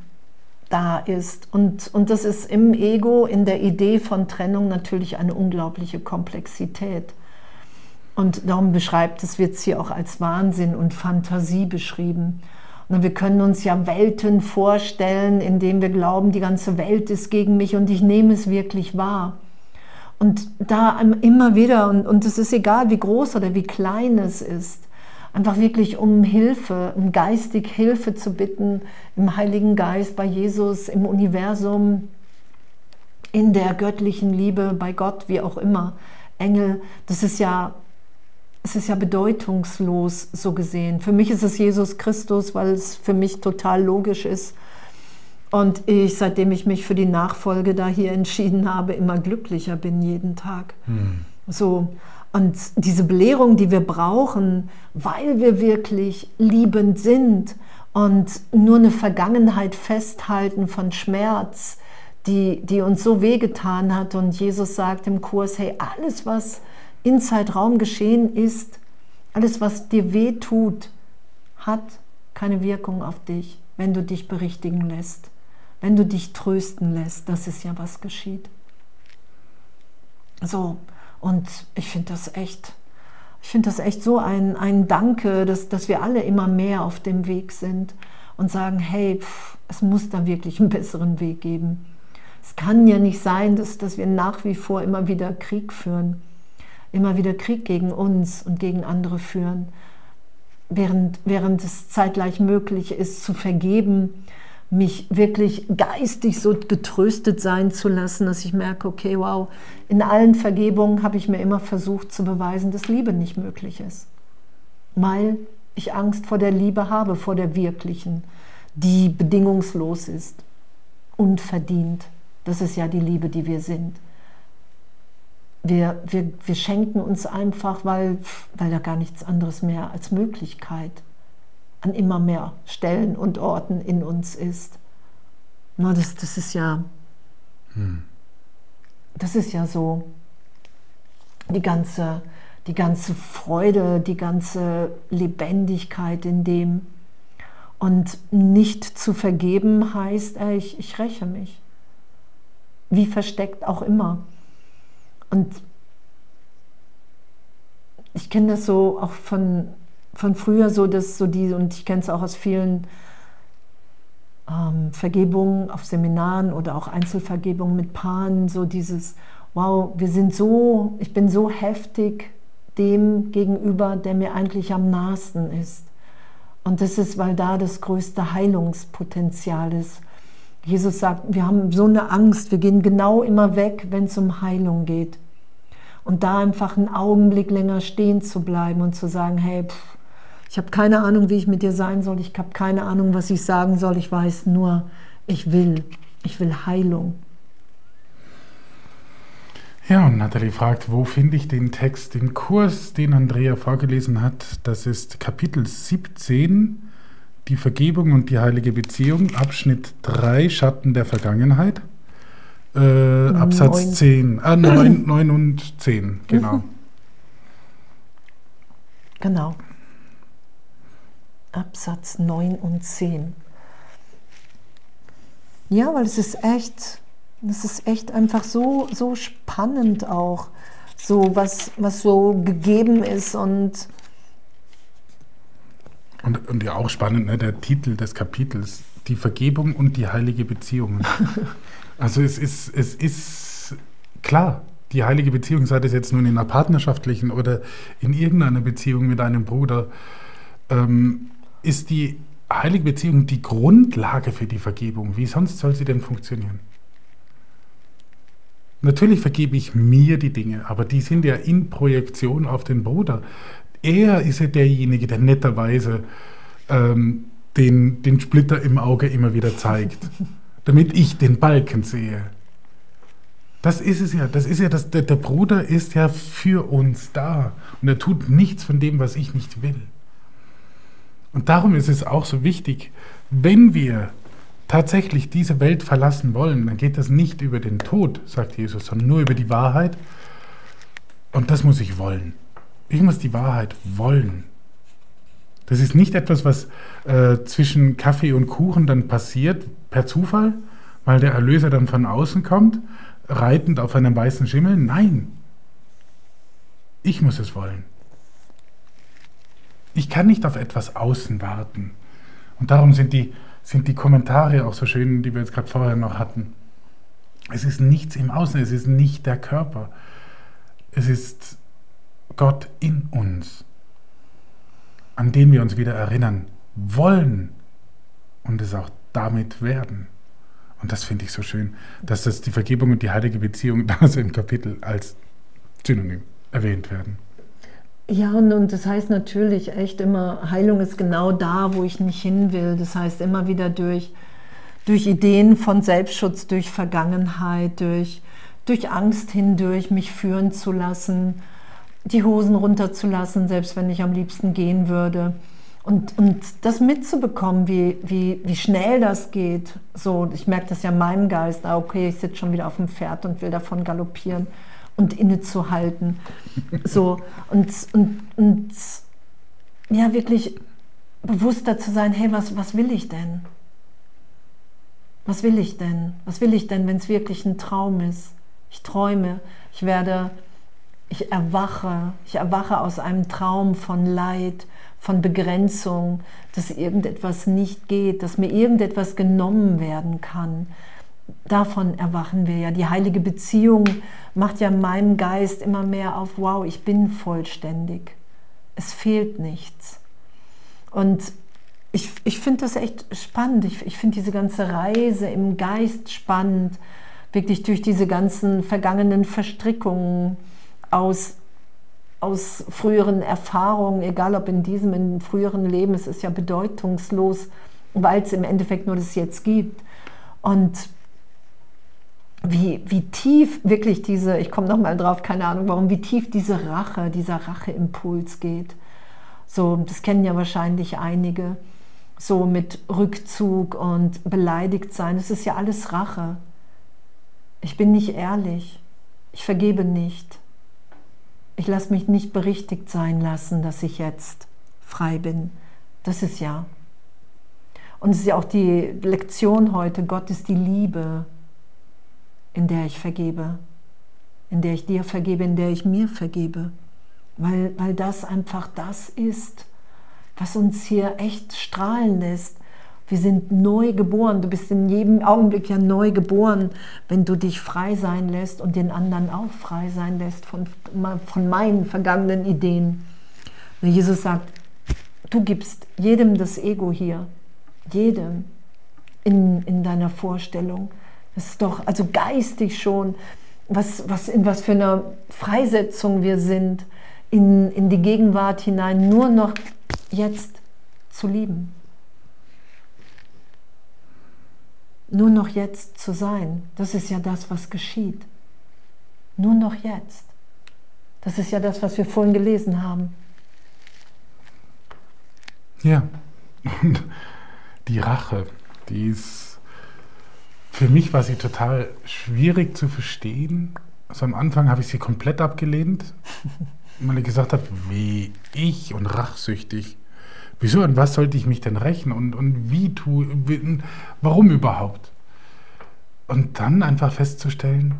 da ist. Und, und das ist im Ego, in der Idee von Trennung natürlich eine unglaubliche Komplexität. Und darum beschreibt es, wird es hier auch als Wahnsinn und Fantasie beschrieben. Und wir können uns ja Welten vorstellen, in denen wir glauben, die ganze Welt ist gegen mich und ich nehme es wirklich wahr. Und da immer wieder, und, und es ist egal, wie groß oder wie klein es ist, einfach wirklich um Hilfe, um geistig Hilfe zu bitten im Heiligen Geist, bei Jesus, im Universum, in der göttlichen Liebe, bei Gott, wie auch immer. Engel, das ist ja es ist ja bedeutungslos so gesehen. Für mich ist es Jesus Christus, weil es für mich total logisch ist. Und ich, seitdem ich mich für die Nachfolge da hier entschieden habe, immer glücklicher bin jeden Tag. Hm. So. Und diese Belehrung, die wir brauchen, weil wir wirklich liebend sind und nur eine Vergangenheit festhalten von Schmerz, die, die uns so wehgetan hat. Und Jesus sagt im Kurs, hey, alles, was in Zeitraum geschehen ist, alles, was dir weh tut, hat keine Wirkung auf dich, wenn du dich berichtigen lässt, wenn du dich trösten lässt. Das ist ja, was geschieht. So, und ich finde das echt, ich finde das echt so ein, ein Danke, dass, dass wir alle immer mehr auf dem Weg sind und sagen, hey, pff, es muss da wirklich einen besseren Weg geben. Es kann ja nicht sein, dass, dass wir nach wie vor immer wieder Krieg führen immer wieder Krieg gegen uns und gegen andere führen, während, während es zeitgleich möglich ist zu vergeben, mich wirklich geistig so getröstet sein zu lassen, dass ich merke, okay, wow, in allen Vergebungen habe ich mir immer versucht zu beweisen, dass Liebe nicht möglich ist. Weil ich Angst vor der Liebe habe, vor der wirklichen, die bedingungslos ist, unverdient. Das ist ja die Liebe, die wir sind wir, wir, wir schenken uns einfach, weil, weil da gar nichts anderes mehr als Möglichkeit an immer mehr Stellen und Orten in uns ist. Na, das, das ist ja, hm. das ist ja so die ganze, die ganze Freude, die ganze Lebendigkeit in dem. Und nicht zu vergeben heißt, ey, ich, ich räche mich. Wie versteckt auch immer. Und ich kenne das so auch von, von früher so, dass so die, und ich kenne es auch aus vielen ähm, Vergebungen auf Seminaren oder auch Einzelvergebungen mit Paaren, so dieses, wow, wir sind so, ich bin so heftig dem gegenüber, der mir eigentlich am nahesten ist. Und das ist, weil da das größte Heilungspotenzial ist. Jesus sagt, wir haben so eine Angst, wir gehen genau immer weg, wenn es um Heilung geht. Und da einfach einen Augenblick länger stehen zu bleiben und zu sagen, hey, pff, ich habe keine Ahnung, wie ich mit dir sein soll, ich habe keine Ahnung, was ich sagen soll, ich weiß nur, ich will, ich will Heilung. Ja, und Nathalie fragt, wo finde ich den Text, den Kurs, den Andrea vorgelesen hat? Das ist Kapitel 17 die Vergebung und die heilige Beziehung, Abschnitt 3, Schatten der Vergangenheit. Äh, Absatz 9. 10, äh, 9, 9 und 10, genau. [LAUGHS] Genau. Absatz 9 und 10. Ja, weil es ist echt, es ist echt einfach so, so spannend auch, so was, was so gegeben ist und und, und ja auch spannend, ne, der Titel des Kapitels, die Vergebung und die heilige Beziehung. [LAUGHS] also es ist, es ist klar, die heilige Beziehung, sei das jetzt nun in einer partnerschaftlichen oder in irgendeiner Beziehung mit einem Bruder, ähm, ist die heilige Beziehung die Grundlage für die Vergebung. Wie sonst soll sie denn funktionieren? Natürlich vergebe ich mir die Dinge, aber die sind ja in Projektion auf den Bruder er ist ja derjenige, der netterweise ähm, den, den Splitter im Auge immer wieder zeigt, damit ich den Balken sehe. Das ist es ja. Das ist ja das, der, der Bruder ist ja für uns da und er tut nichts von dem, was ich nicht will. Und darum ist es auch so wichtig, wenn wir tatsächlich diese Welt verlassen wollen, dann geht das nicht über den Tod, sagt Jesus, sondern nur über die Wahrheit. Und das muss ich wollen. Ich muss die Wahrheit wollen. Das ist nicht etwas, was äh, zwischen Kaffee und Kuchen dann passiert, per Zufall, weil der Erlöser dann von außen kommt, reitend auf einem weißen Schimmel. Nein, ich muss es wollen. Ich kann nicht auf etwas außen warten. Und darum sind die, sind die Kommentare auch so schön, die wir jetzt gerade vorher noch hatten. Es ist nichts im Außen, es ist nicht der Körper. Es ist Gott in uns, an den wir uns wieder erinnern wollen und es auch damit werden. Und das finde ich so schön, dass das die Vergebung und die heilige Beziehung [LAUGHS] da so im Kapitel als Synonym erwähnt werden. Ja, und, und das heißt natürlich echt immer, Heilung ist genau da, wo ich nicht hin will. Das heißt immer wieder durch, durch Ideen von Selbstschutz, durch Vergangenheit, durch, durch Angst hindurch, mich führen zu lassen, die Hosen runterzulassen, selbst wenn ich am liebsten gehen würde. Und, und das mitzubekommen, wie, wie, wie schnell das geht. So, ich merke das ja in meinem Geist, ah, okay, ich sitze schon wieder auf dem Pferd und will davon galoppieren und innezuhalten. So, und, und, und ja, wirklich bewusster zu sein, hey, was, was will ich denn? Was will ich denn? Was will ich denn, wenn es wirklich ein Traum ist? Ich träume, ich werde, ich erwache, ich erwache aus einem Traum von Leid, von Begrenzung, dass irgendetwas nicht geht, dass mir irgendetwas genommen werden kann, davon erwachen wir ja. Die heilige Beziehung macht ja meinem Geist immer mehr auf, wow, ich bin vollständig. Es fehlt nichts. Und ich, ich finde das echt spannend. Ich, ich finde diese ganze Reise im Geist spannend, wirklich durch diese ganzen vergangenen Verstrickungen aus, aus früheren Erfahrungen, egal ob in diesem, in früheren Leben, es ist ja bedeutungslos, weil es im Endeffekt nur das Jetzt gibt. Und wie, wie tief wirklich diese, ich komme nochmal drauf, keine Ahnung warum, wie tief diese Rache, dieser Racheimpuls geht. So, das kennen ja wahrscheinlich einige. So mit Rückzug und beleidigt sein. Das ist ja alles Rache. Ich bin nicht ehrlich. Ich vergebe nicht. Ich lasse mich nicht berichtigt sein lassen, dass ich jetzt frei bin. Das ist ja. Und es ist ja auch die Lektion heute, Gott ist die Liebe in der ich vergebe, in der ich dir vergebe, in der ich mir vergebe, weil, weil das einfach das ist, was uns hier echt strahlen lässt. Wir sind neu geboren. Du bist in jedem Augenblick ja neu geboren, wenn du dich frei sein lässt und den anderen auch frei sein lässt von, von meinen vergangenen Ideen. Und Jesus sagt, du gibst jedem das Ego hier, jedem in, in deiner Vorstellung. Das ist doch also geistig schon, was, was, in was für einer Freisetzung wir sind, in, in die Gegenwart hinein, nur noch jetzt zu lieben. Nur noch jetzt zu sein, das ist ja das, was geschieht. Nur noch jetzt. Das ist ja das, was wir vorhin gelesen haben. Ja, und die Rache, die ist für mich war sie total schwierig zu verstehen. Also am Anfang habe ich sie komplett abgelehnt, [LAUGHS] weil ich gesagt habe, wie ich und rachsüchtig. Wieso und was sollte ich mich denn rächen und, und wie tue, warum überhaupt? Und dann einfach festzustellen,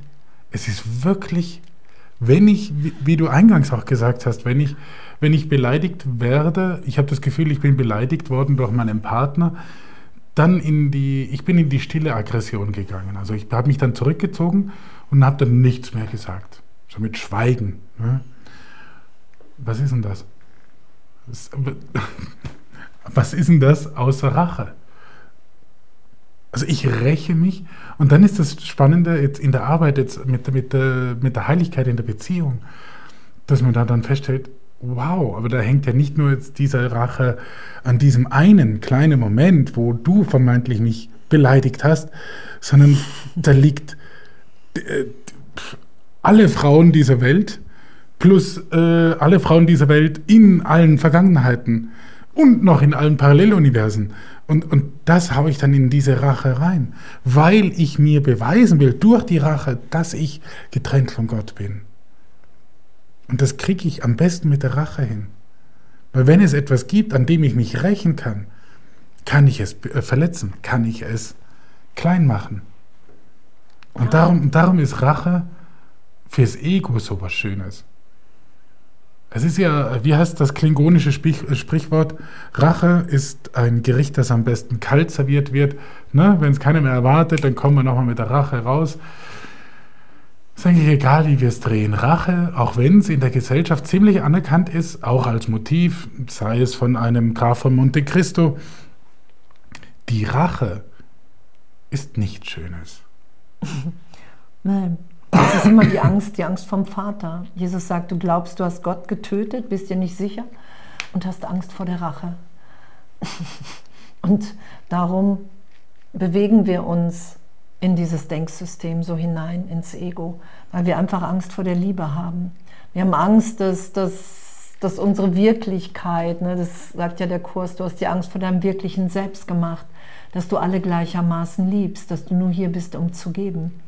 es ist wirklich, wenn ich, wie, du eingangs auch gesagt hast, wenn ich, wenn ich beleidigt werde, ich habe das Gefühl, ich bin beleidigt worden durch meinen Partner, dann in die, ich bin in die stille Aggression gegangen. Also ich habe mich dann zurückgezogen und habe dann nichts mehr gesagt. So mit Schweigen. Ne? Was ist denn das? [LAUGHS] Was ist denn das außer Rache? Also ich räche mich und dann ist das Spannende jetzt in der Arbeit, jetzt mit, mit, mit der Heiligkeit in der Beziehung, dass man da dann feststellt, wow, aber da hängt ja nicht nur jetzt diese Rache an diesem einen kleinen Moment, wo du vermeintlich mich beleidigt hast, sondern da liegt äh, alle Frauen dieser Welt plus äh, alle Frauen dieser Welt in allen Vergangenheiten und noch in allen Paralleluniversen. Und, und das habe ich dann in diese Rache rein, weil ich mir beweisen will durch die Rache, dass ich getrennt von Gott bin. Und das kriege ich am besten mit der Rache hin. Weil wenn es etwas gibt, an dem ich mich rächen kann, kann ich es äh, verletzen, kann ich es klein machen. Und darum, darum ist Rache fürs Ego so was Schönes. Es ist ja, wie heißt das klingonische Sprichwort? Rache ist ein Gericht, das am besten kalt serviert wird. Ne? Wenn es keiner mehr erwartet, dann kommen wir nochmal mit der Rache raus. Ist eigentlich egal, wie wir es drehen. Rache, auch wenn es in der Gesellschaft ziemlich anerkannt ist, auch als Motiv, sei es von einem Graf von Monte Cristo, die Rache ist nichts Schönes. [LAUGHS] Nein. Das ist immer die Angst, die Angst vom Vater. Jesus sagt, du glaubst, du hast Gott getötet, bist dir nicht sicher und hast Angst vor der Rache. Und darum bewegen wir uns in dieses Denksystem so hinein, ins Ego, weil wir einfach Angst vor der Liebe haben. Wir haben Angst, dass, dass, dass unsere Wirklichkeit, ne, das sagt ja der Kurs, du hast die Angst vor deinem wirklichen Selbst gemacht, dass du alle gleichermaßen liebst, dass du nur hier bist, um zu geben.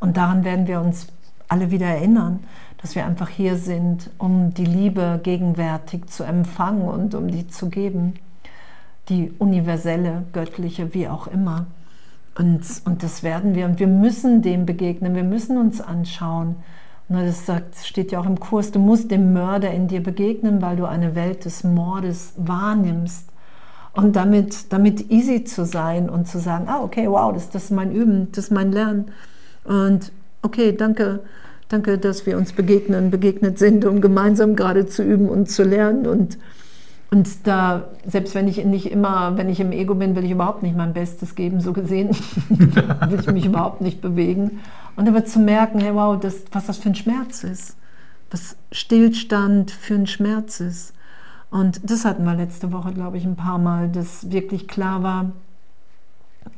Und daran werden wir uns alle wieder erinnern, dass wir einfach hier sind, um die Liebe gegenwärtig zu empfangen und um die zu geben. Die universelle, göttliche, wie auch immer. Und, und das werden wir. Und wir müssen dem begegnen, wir müssen uns anschauen. Und das sagt, steht ja auch im Kurs, du musst dem Mörder in dir begegnen, weil du eine Welt des Mordes wahrnimmst. Und damit, damit easy zu sein und zu sagen, ah, okay, wow, das, das ist mein Üben, das ist mein Lernen. Und okay, danke, danke, dass wir uns begegnen, begegnet sind, um gemeinsam gerade zu üben und zu lernen. Und, und da, selbst wenn ich nicht immer, wenn ich im Ego bin, will ich überhaupt nicht mein Bestes geben, so gesehen, [LAUGHS] will ich mich überhaupt nicht bewegen. Und aber zu merken, hey, wow, das, was das für ein Schmerz ist, was Stillstand für ein Schmerz ist. Und das hatten wir letzte Woche, glaube ich, ein paar Mal, dass wirklich klar war,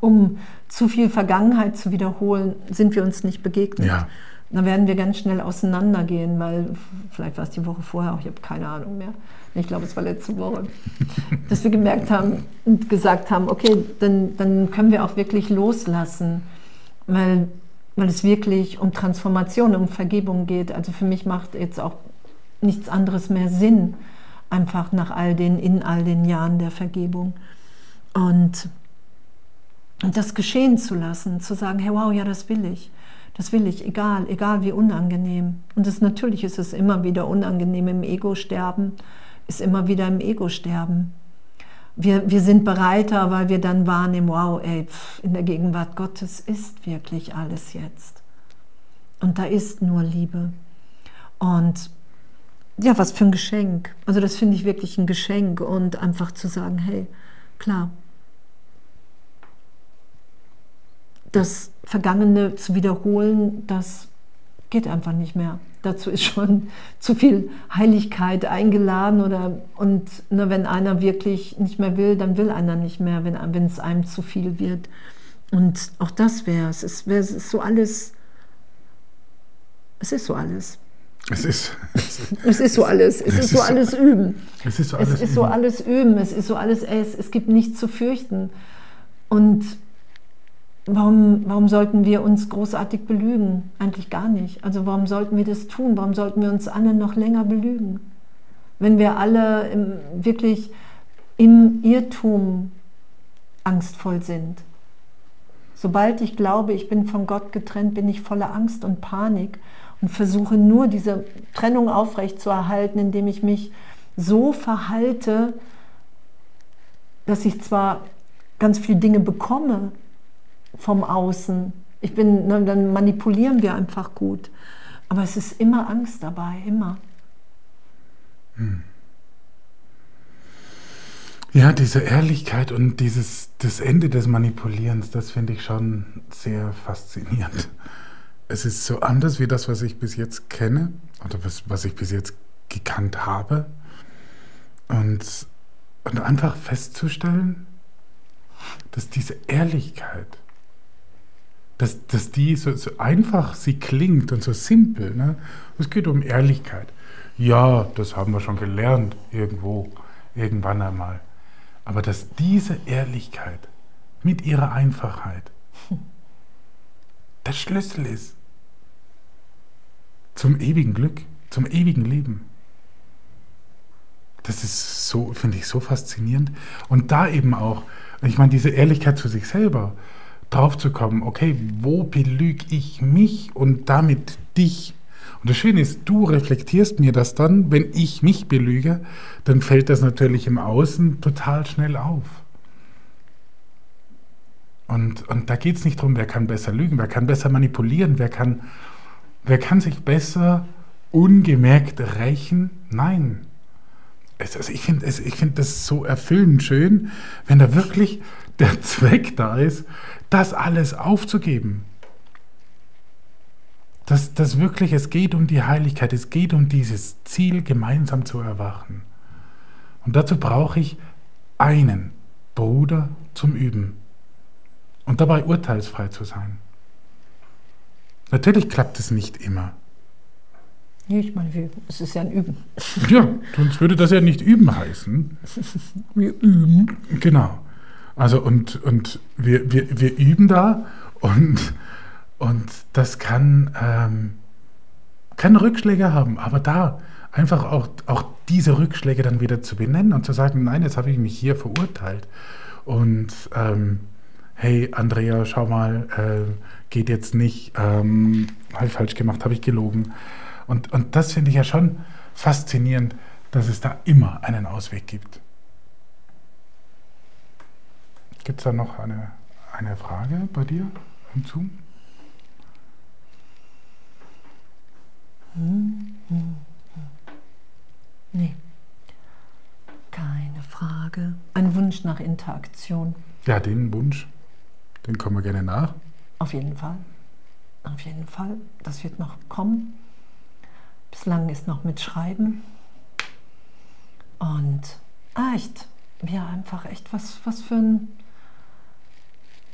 um zu viel Vergangenheit zu wiederholen, sind wir uns nicht begegnet. Ja. Dann werden wir ganz schnell auseinandergehen, weil vielleicht war es die Woche vorher auch, ich habe keine Ahnung mehr. Ich glaube, es war letzte Woche, [LAUGHS] dass wir gemerkt haben und gesagt haben, okay, dann, dann können wir auch wirklich loslassen, weil, weil es wirklich um Transformation, um Vergebung geht. Also für mich macht jetzt auch nichts anderes mehr Sinn, einfach nach all den, in all den Jahren der Vergebung. Und und das geschehen zu lassen, zu sagen, hey, wow, ja, das will ich. Das will ich, egal, egal wie unangenehm. Und das, natürlich ist es immer wieder unangenehm im Ego-Sterben, ist immer wieder im Ego-Sterben. Wir, wir sind bereiter, weil wir dann wahrnehmen, wow, ey, pf, in der Gegenwart Gottes ist wirklich alles jetzt. Und da ist nur Liebe. Und ja, was für ein Geschenk. Also das finde ich wirklich ein Geschenk und einfach zu sagen, hey, klar, das Vergangene zu wiederholen, das geht einfach nicht mehr. Dazu ist schon [LAUGHS] zu viel Heiligkeit eingeladen oder und ne, wenn einer wirklich nicht mehr will, dann will einer nicht mehr, wenn, es einem zu viel wird. Und auch das wäre es. Es, wär, es ist so alles. Es ist so alles. Es ist, [LAUGHS] es ist so alles. Es, es ist so alles üben. Es ist so alles, es ist so alles üben. Es ist so alles, es, es gibt nichts zu fürchten. Und Warum, warum sollten wir uns großartig belügen? Eigentlich gar nicht. Also warum sollten wir das tun? Warum sollten wir uns alle noch länger belügen? Wenn wir alle im, wirklich im Irrtum angstvoll sind. Sobald ich glaube, ich bin von Gott getrennt, bin ich voller Angst und Panik und versuche nur diese Trennung aufrechtzuerhalten, indem ich mich so verhalte, dass ich zwar ganz viele Dinge bekomme, vom Außen. Ich bin, ne, dann manipulieren wir einfach gut. Aber es ist immer Angst dabei, immer. Hm. Ja, diese Ehrlichkeit und dieses das Ende des Manipulierens, das finde ich schon sehr faszinierend. Es ist so anders wie das, was ich bis jetzt kenne oder was, was ich bis jetzt gekannt habe. Und, und einfach festzustellen, dass diese Ehrlichkeit, dass, dass die so, so einfach sie klingt und so simpel. Ne? Es geht um Ehrlichkeit. Ja, das haben wir schon gelernt irgendwo, irgendwann einmal. Aber dass diese Ehrlichkeit mit ihrer Einfachheit der Schlüssel ist zum ewigen Glück, zum ewigen Leben. Das ist so, finde ich, so faszinierend. Und da eben auch, ich meine, diese Ehrlichkeit zu sich selber, drauf zu kommen, okay, wo belüge ich mich und damit dich? Und das Schöne ist, du reflektierst mir das dann, wenn ich mich belüge, dann fällt das natürlich im Außen total schnell auf. Und, und da geht es nicht darum, wer kann besser lügen, wer kann besser manipulieren, wer kann, wer kann sich besser ungemerkt rächen. Nein. Es, also ich finde find das so erfüllend schön, wenn da wirklich der Zweck da ist, das alles aufzugeben. Dass das wirklich, es geht um die Heiligkeit, es geht um dieses Ziel, gemeinsam zu erwachen. Und dazu brauche ich einen Bruder zum Üben und dabei urteilsfrei zu sein. Natürlich klappt es nicht immer. Nee, ich meine, es ist ja ein Üben. Ja, sonst würde das ja nicht üben heißen. [LAUGHS] Wir üben. Genau. Also und, und wir, wir, wir üben da und, und das kann, ähm, kann Rückschläge haben, aber da einfach auch, auch diese Rückschläge dann wieder zu benennen und zu sagen, nein, jetzt habe ich mich hier verurteilt. Und ähm, hey Andrea, schau mal, äh, geht jetzt nicht, ähm, habe ich falsch gemacht, habe ich gelogen. Und, und das finde ich ja schon faszinierend, dass es da immer einen Ausweg gibt. Gibt es da noch eine, eine Frage bei dir im Zoom? Nee. Keine Frage. Ein Wunsch nach Interaktion. Ja, den Wunsch den kommen wir gerne nach. Auf jeden Fall. Auf jeden Fall. Das wird noch kommen. Bislang ist noch mit Schreiben. Und ah, echt, ja, einfach echt was, was für ein,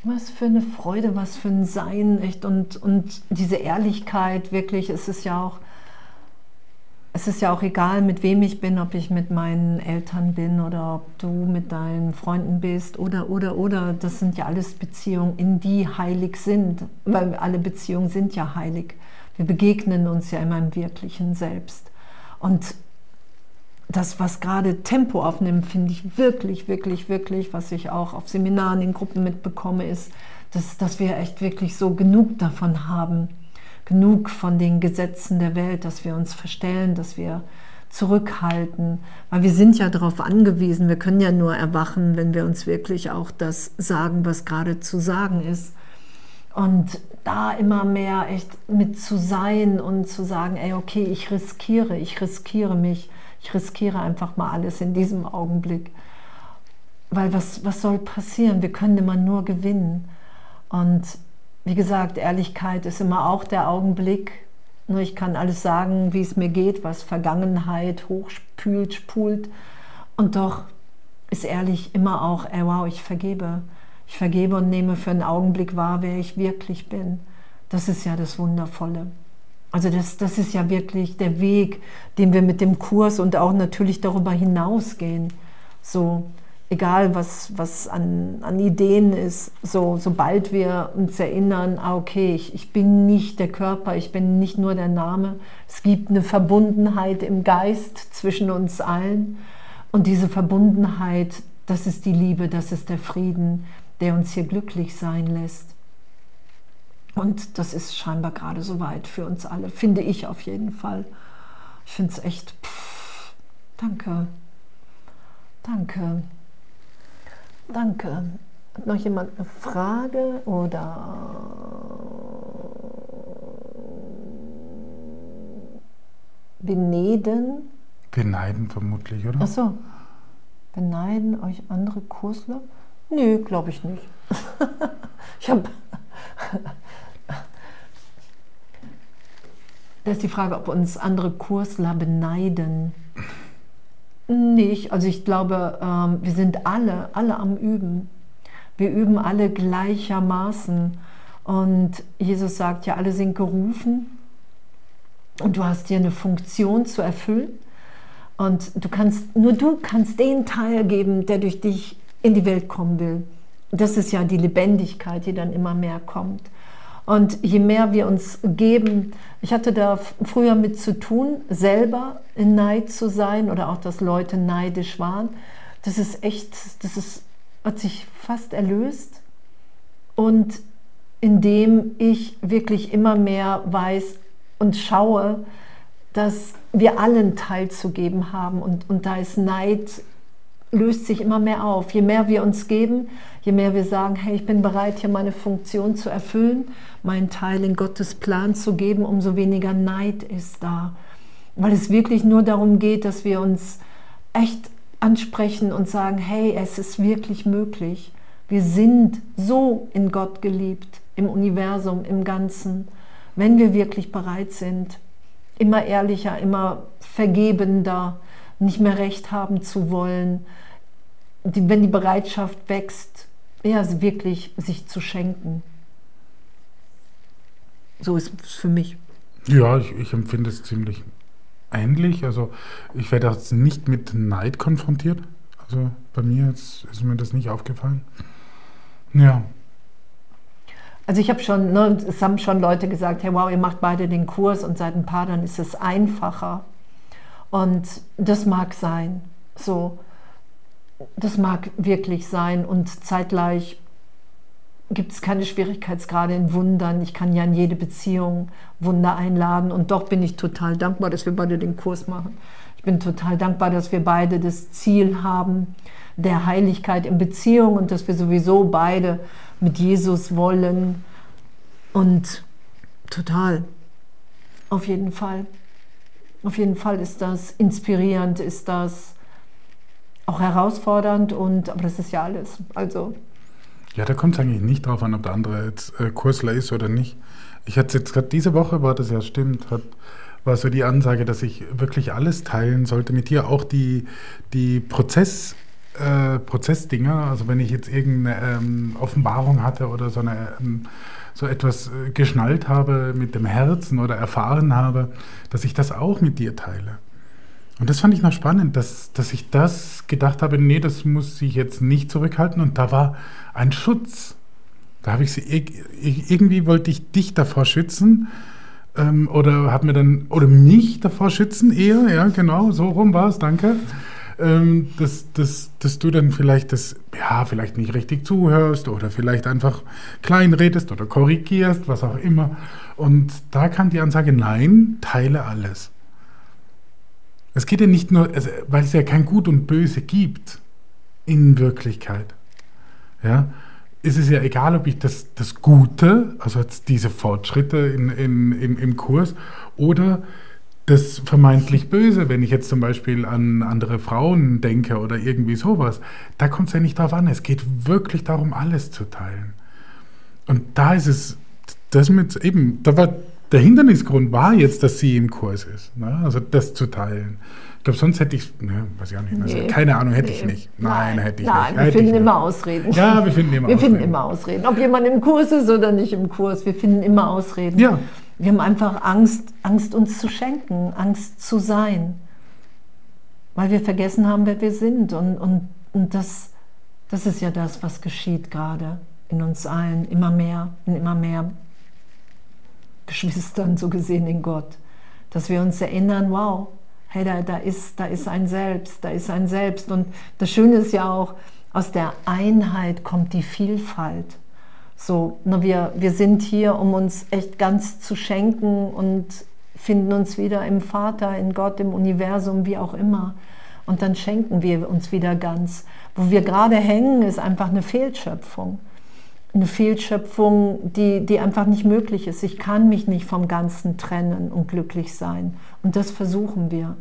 was für eine Freude, was für ein Sein, echt. Und, und diese Ehrlichkeit, wirklich, es ist ja auch, es ist ja auch egal, mit wem ich bin, ob ich mit meinen Eltern bin oder ob du mit deinen Freunden bist oder, oder, oder. Das sind ja alles Beziehungen, in die heilig sind, weil alle Beziehungen sind ja heilig. Wir begegnen uns ja immer im wirklichen Selbst. Und das, was gerade Tempo aufnimmt, finde ich wirklich, wirklich, wirklich, was ich auch auf Seminaren in Gruppen mitbekomme, ist, dass, dass wir echt wirklich so genug davon haben genug von den Gesetzen der Welt, dass wir uns verstellen, dass wir zurückhalten, weil wir sind ja darauf angewiesen, wir können ja nur erwachen, wenn wir uns wirklich auch das sagen, was gerade zu sagen ist. Und da immer mehr echt mit zu sein und zu sagen, ey, okay, ich riskiere, ich riskiere mich, ich riskiere einfach mal alles in diesem Augenblick. Weil was, was soll passieren? Wir können immer nur gewinnen. Und wie gesagt, Ehrlichkeit ist immer auch der Augenblick. Nur ich kann alles sagen, wie es mir geht, was Vergangenheit hochspült, spult. Und doch ist ehrlich immer auch, ey, wow, ich vergebe. Ich vergebe und nehme für einen Augenblick wahr, wer ich wirklich bin. Das ist ja das Wundervolle. Also das, das ist ja wirklich der Weg, den wir mit dem Kurs und auch natürlich darüber hinausgehen. So, egal was, was an, an Ideen ist, so, sobald wir uns erinnern, ah, okay, ich, ich bin nicht der Körper, ich bin nicht nur der Name, es gibt eine Verbundenheit im Geist zwischen uns allen und diese Verbundenheit, das ist die Liebe, das ist der Frieden, der uns hier glücklich sein lässt. Und das ist scheinbar gerade so weit für uns alle, finde ich auf jeden Fall. Ich finde es echt, pff, danke, danke. Danke. Hat noch jemand eine Frage oder beneden? Beneiden vermutlich, oder? Achso. Beneiden euch andere Kursler? Nö, glaube ich nicht. [LAUGHS] ich habe. Das ist die Frage, ob uns andere Kursler beneiden. Nicht. Also ich glaube, ähm, wir sind alle, alle am Üben. Wir üben alle gleichermaßen. Und Jesus sagt ja, alle sind gerufen und du hast hier eine Funktion zu erfüllen. Und du kannst, nur du kannst den Teil geben, der durch dich in die Welt kommen will. Das ist ja die Lebendigkeit, die dann immer mehr kommt. Und je mehr wir uns geben, ich hatte da früher mit zu tun, selber in Neid zu sein oder auch, dass Leute neidisch waren. Das ist echt, das ist, hat sich fast erlöst. Und indem ich wirklich immer mehr weiß und schaue, dass wir allen teilzugeben haben. Und, und da ist Neid, löst sich immer mehr auf. Je mehr wir uns geben, je mehr wir sagen, hey, ich bin bereit, hier meine Funktion zu erfüllen, meinen Teil in Gottes Plan zu geben, umso weniger Neid ist da. Weil es wirklich nur darum geht, dass wir uns echt ansprechen und sagen, hey, es ist wirklich möglich. Wir sind so in Gott geliebt, im Universum, im Ganzen, wenn wir wirklich bereit sind, immer ehrlicher, immer vergebender, nicht mehr recht haben zu wollen, die, wenn die Bereitschaft wächst, ja, wirklich sich zu schenken. So ist es für mich. Ja, ich, ich empfinde es ziemlich ähnlich. Also ich werde jetzt nicht mit Neid konfrontiert. Also bei mir jetzt ist mir das nicht aufgefallen. Ja. Also ich habe schon, ne, es haben schon Leute gesagt, hey wow, ihr macht beide den Kurs und seit ein paar dann ist es einfacher. Und das mag sein. So, das mag wirklich sein und zeitgleich gibt es keine Schwierigkeitsgrade in Wundern. Ich kann ja in jede Beziehung Wunder einladen und doch bin ich total dankbar, dass wir beide den Kurs machen. Ich bin total dankbar, dass wir beide das Ziel haben der Heiligkeit in Beziehung und dass wir sowieso beide mit Jesus wollen und total, auf jeden Fall. Auf jeden Fall ist das inspirierend, ist das auch herausfordernd und aber das ist ja alles. Also ja, da kommt es eigentlich nicht drauf an, ob der andere jetzt äh, Kursler ist oder nicht. Ich hatte jetzt gerade diese Woche, war das ja stimmt, hat, war so die Ansage, dass ich wirklich alles teilen sollte mit dir, auch die, die Prozess, äh, Prozessdinger. Also wenn ich jetzt irgendeine ähm, Offenbarung hatte oder so, eine, ähm, so etwas äh, geschnallt habe mit dem Herzen oder erfahren habe, dass ich das auch mit dir teile. Und das fand ich noch spannend, dass, dass ich das gedacht habe, nee, das muss ich jetzt nicht zurückhalten. Und da war ein Schutz. Da habe ich sie, irgendwie wollte ich dich davor schützen ähm, oder habe mir dann, oder mich davor schützen eher, ja genau, so rum war es, danke. Ähm, dass, dass, dass du dann vielleicht das, ja, vielleicht nicht richtig zuhörst oder vielleicht einfach kleinredest oder korrigierst, was auch immer. Und da kam die Ansage, nein, teile alles. Es geht ja nicht nur, also, weil es ja kein Gut und Böse gibt in Wirklichkeit. Ja, ist es ja egal, ob ich das, das Gute, also jetzt diese Fortschritte in, in, im, im Kurs, oder das vermeintlich Böse, wenn ich jetzt zum Beispiel an andere Frauen denke oder irgendwie sowas, da kommt es ja nicht drauf an. Es geht wirklich darum, alles zu teilen. Und da ist es, das mit eben, da war der Hindernisgrund war jetzt, dass sie im Kurs ist. Ne? Also das zu teilen. Ich glaube, sonst hätte ich, ne, weiß ich auch nicht, also nee, keine Ahnung, hätte nee. ich nicht. Nein, nein hätte ich nein, nicht. Wir hätte finden immer Ausreden. Ja, wir finden immer wir Ausreden. [LAUGHS] Wir finden immer Ausreden. Ob jemand im Kurs ist oder nicht im Kurs, wir finden immer Ausreden. Ja. Wir haben einfach Angst, Angst uns zu schenken, Angst zu sein. Weil wir vergessen haben, wer wir sind. Und, und, und das, das ist ja das, was geschieht gerade in uns allen. Immer mehr und immer mehr Geschwistern so gesehen in Gott. Dass wir uns erinnern, wow, hey, da, da, ist, da ist ein Selbst, da ist ein Selbst. Und das Schöne ist ja auch, aus der Einheit kommt die Vielfalt. So, na, wir, wir sind hier, um uns echt ganz zu schenken und finden uns wieder im Vater, in Gott, im Universum, wie auch immer. Und dann schenken wir uns wieder ganz. Wo wir gerade hängen, ist einfach eine Fehlschöpfung eine Fehlschöpfung, die, die einfach nicht möglich ist. Ich kann mich nicht vom Ganzen trennen und glücklich sein. Und das versuchen wir.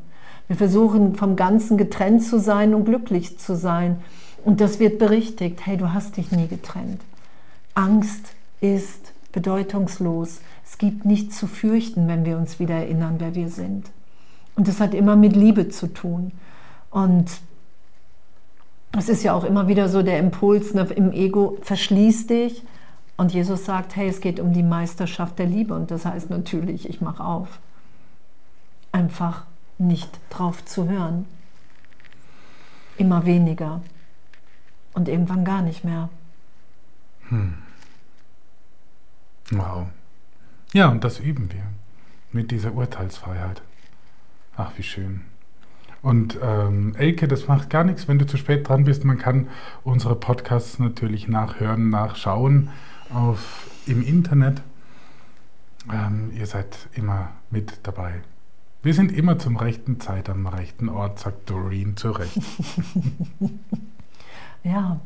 Wir versuchen vom Ganzen getrennt zu sein und glücklich zu sein. Und das wird berichtigt. Hey, du hast dich nie getrennt. Angst ist bedeutungslos. Es gibt nichts zu fürchten, wenn wir uns wieder erinnern, wer wir sind. Und das hat immer mit Liebe zu tun. Und es ist ja auch immer wieder so der Impuls ne, im Ego, verschließ dich. Und Jesus sagt, hey, es geht um die Meisterschaft der Liebe. Und das heißt natürlich, ich mache auf. Einfach nicht drauf zu hören. Immer weniger. und irgendwann gar nicht mehr. Hm. Wow. Ja, und das üben wir mit dieser Urteilsfreiheit. Ach, wie schön. Und ähm, Elke, das macht gar nichts, wenn du zu spät dran bist. Man kann unsere Podcasts natürlich nachhören, nachschauen auf, im Internet. Ähm, ihr seid immer mit dabei. Wir sind immer zum rechten Zeit am rechten Ort, sagt Doreen zu Recht. [LAUGHS] ja.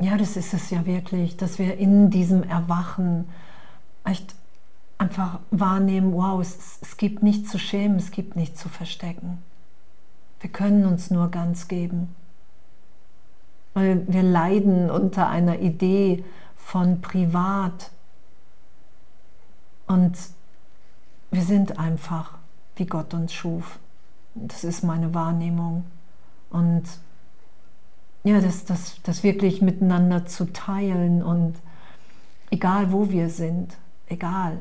Ja, das ist es ja wirklich, dass wir in diesem Erwachen echt einfach wahrnehmen, wow, es, es gibt nichts zu schämen, es gibt nichts zu verstecken. Wir können uns nur ganz geben. Weil wir leiden unter einer Idee von privat. Und wir sind einfach, wie Gott uns schuf. Das ist meine Wahrnehmung. Und ja, das, das, das wirklich miteinander zu teilen und egal wo wir sind, egal,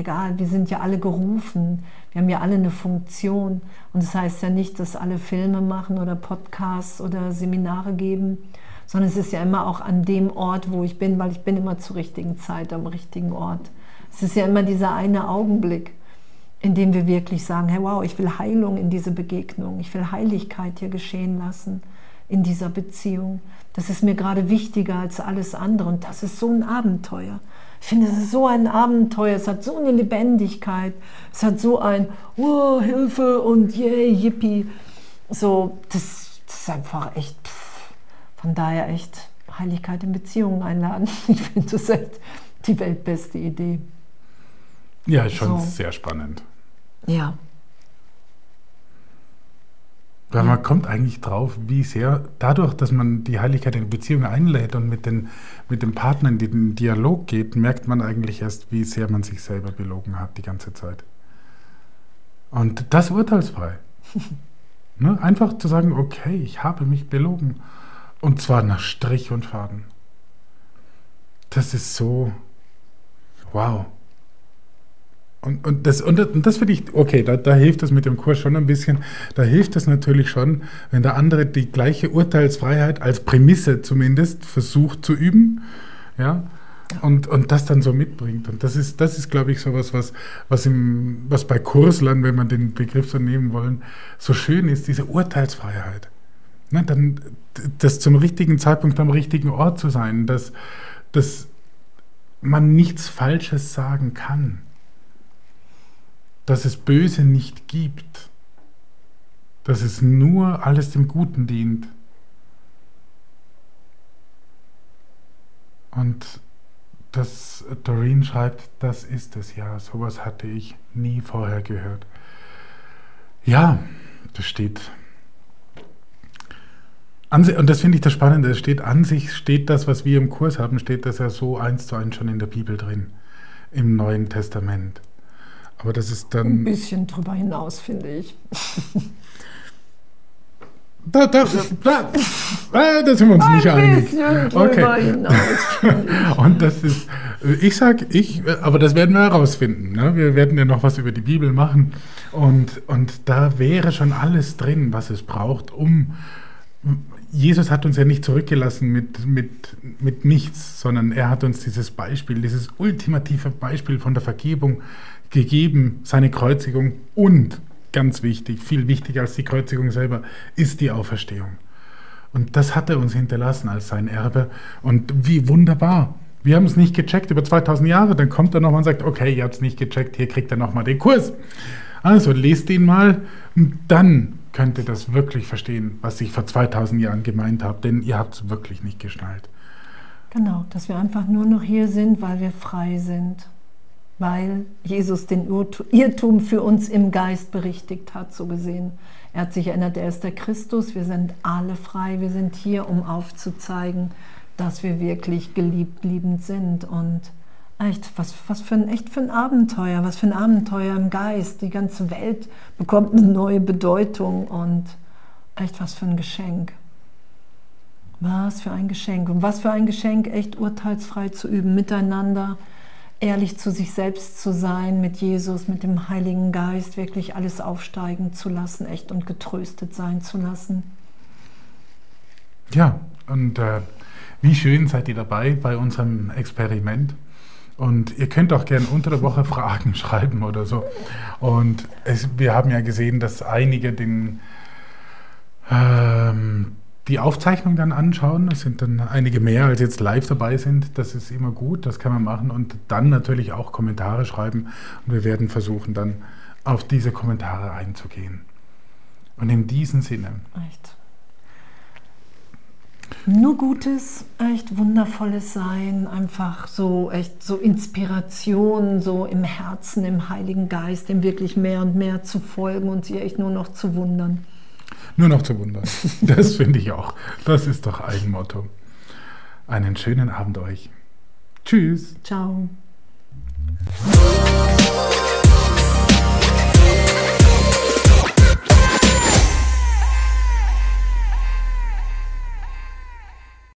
egal, wir sind ja alle gerufen, wir haben ja alle eine Funktion. Und das heißt ja nicht, dass alle Filme machen oder Podcasts oder Seminare geben, sondern es ist ja immer auch an dem Ort, wo ich bin, weil ich bin immer zur richtigen Zeit am richtigen Ort. Es ist ja immer dieser eine Augenblick, in dem wir wirklich sagen, hey wow, ich will Heilung in diese Begegnung, ich will Heiligkeit hier geschehen lassen in dieser Beziehung. Das ist mir gerade wichtiger als alles andere und das ist so ein Abenteuer. Ich finde, es ist so ein Abenteuer, es hat so eine Lebendigkeit, es hat so ein oh, Hilfe und yay, yippie. So, das, das ist einfach echt, pff, von daher echt Heiligkeit in Beziehungen einladen. [LAUGHS] Ich finde das echt die weltbeste Idee. Ja, schon so. sehr spannend. Ja. Weil man kommt eigentlich drauf, wie sehr dadurch, dass man die Heiligkeit in Beziehung einlädt und mit den, mit dem Partner in den Dialog geht, merkt man eigentlich erst, wie sehr man sich selber belogen hat die ganze Zeit. Und das urteilsfrei. [LAUGHS] ne? Einfach zu sagen, okay, ich habe mich belogen. Und zwar nach Strich und Faden. Das ist so, wow. Und, und das, und das finde ich, okay, da, da hilft das mit dem Kurs schon ein bisschen. Da hilft es natürlich schon, wenn der andere die gleiche Urteilsfreiheit als Prämisse zumindest versucht zu üben. Ja. Und, und das dann so mitbringt. Und das ist, das ist glaube ich, so was, was, was, im, was bei Kurslern, wenn man den Begriff so nehmen wollen, so schön ist, diese Urteilsfreiheit. Ne, dann das zum richtigen Zeitpunkt am richtigen Ort zu sein, dass, dass man nichts Falsches sagen kann dass es Böse nicht gibt, dass es nur alles dem Guten dient. Und das Doreen schreibt, das ist es ja, sowas hatte ich nie vorher gehört. Ja, das steht. und das finde ich das Spannende, es steht an sich, steht das, was wir im Kurs haben, steht das ja so eins zu eins schon in der Bibel drin, im Neuen Testament. Aber das ist dann. Ein bisschen drüber hinaus, finde ich. Da, da, da, da, sind wir uns Ein nicht einig. Okay. Hinaus, [LAUGHS] Und das ist, ich sage ich, aber das werden wir herausfinden. Ne? Wir werden ja noch was über die Bibel machen. Und, und da wäre schon alles drin, was es braucht, um. Jesus hat uns ja nicht zurückgelassen mit, mit, mit nichts, sondern er hat uns dieses Beispiel, dieses ultimative Beispiel von der Vergebung gegeben, seine Kreuzigung und, ganz wichtig, viel wichtiger als die Kreuzigung selber, ist die Auferstehung. Und das hat er uns hinterlassen als sein Erbe. Und wie wunderbar. Wir haben es nicht gecheckt über 2000 Jahre. Dann kommt er nochmal und sagt, okay, ihr habt es nicht gecheckt, hier kriegt er nochmal den Kurs. Also lest ihn mal und dann könnt ihr das wirklich verstehen, was ich vor 2000 Jahren gemeint habe. Denn ihr habt es wirklich nicht geschnallt. Genau, dass wir einfach nur noch hier sind, weil wir frei sind weil Jesus den Irrtum für uns im Geist berichtigt hat, so gesehen. Er hat sich erinnert, er ist der Christus, wir sind alle frei, wir sind hier, um aufzuzeigen, dass wir wirklich geliebt, liebend sind und echt, was, was für ein, echt für ein Abenteuer, was für ein Abenteuer im Geist. Die ganze Welt bekommt eine neue Bedeutung und echt was für ein Geschenk. Was für ein Geschenk und was für ein Geschenk, echt urteilsfrei zu üben, miteinander, ehrlich zu sich selbst zu sein, mit Jesus, mit dem Heiligen Geist, wirklich alles aufsteigen zu lassen, echt und getröstet sein zu lassen. Ja, und äh, wie schön seid ihr dabei bei unserem Experiment. Und ihr könnt auch gerne unter der Woche [LAUGHS] Fragen schreiben oder so. Und es, wir haben ja gesehen, dass einige den, ähm, die Aufzeichnung dann anschauen. Es sind dann einige mehr, als jetzt live dabei sind. Das ist immer gut, das kann man machen. Und dann natürlich auch Kommentare schreiben. Und wir werden versuchen, dann auf diese Kommentare einzugehen. Und in diesem Sinne. Echt. Nur Gutes, echt Wundervolles sein, einfach so echt so Inspiration, so im Herzen, im Heiligen Geist, dem wirklich mehr und mehr zu folgen und sie echt nur noch zu wundern. Nur noch zu wundern. Das finde ich auch. Das ist doch ein Motto. Einen schönen Abend euch. Tschüss. Ciao.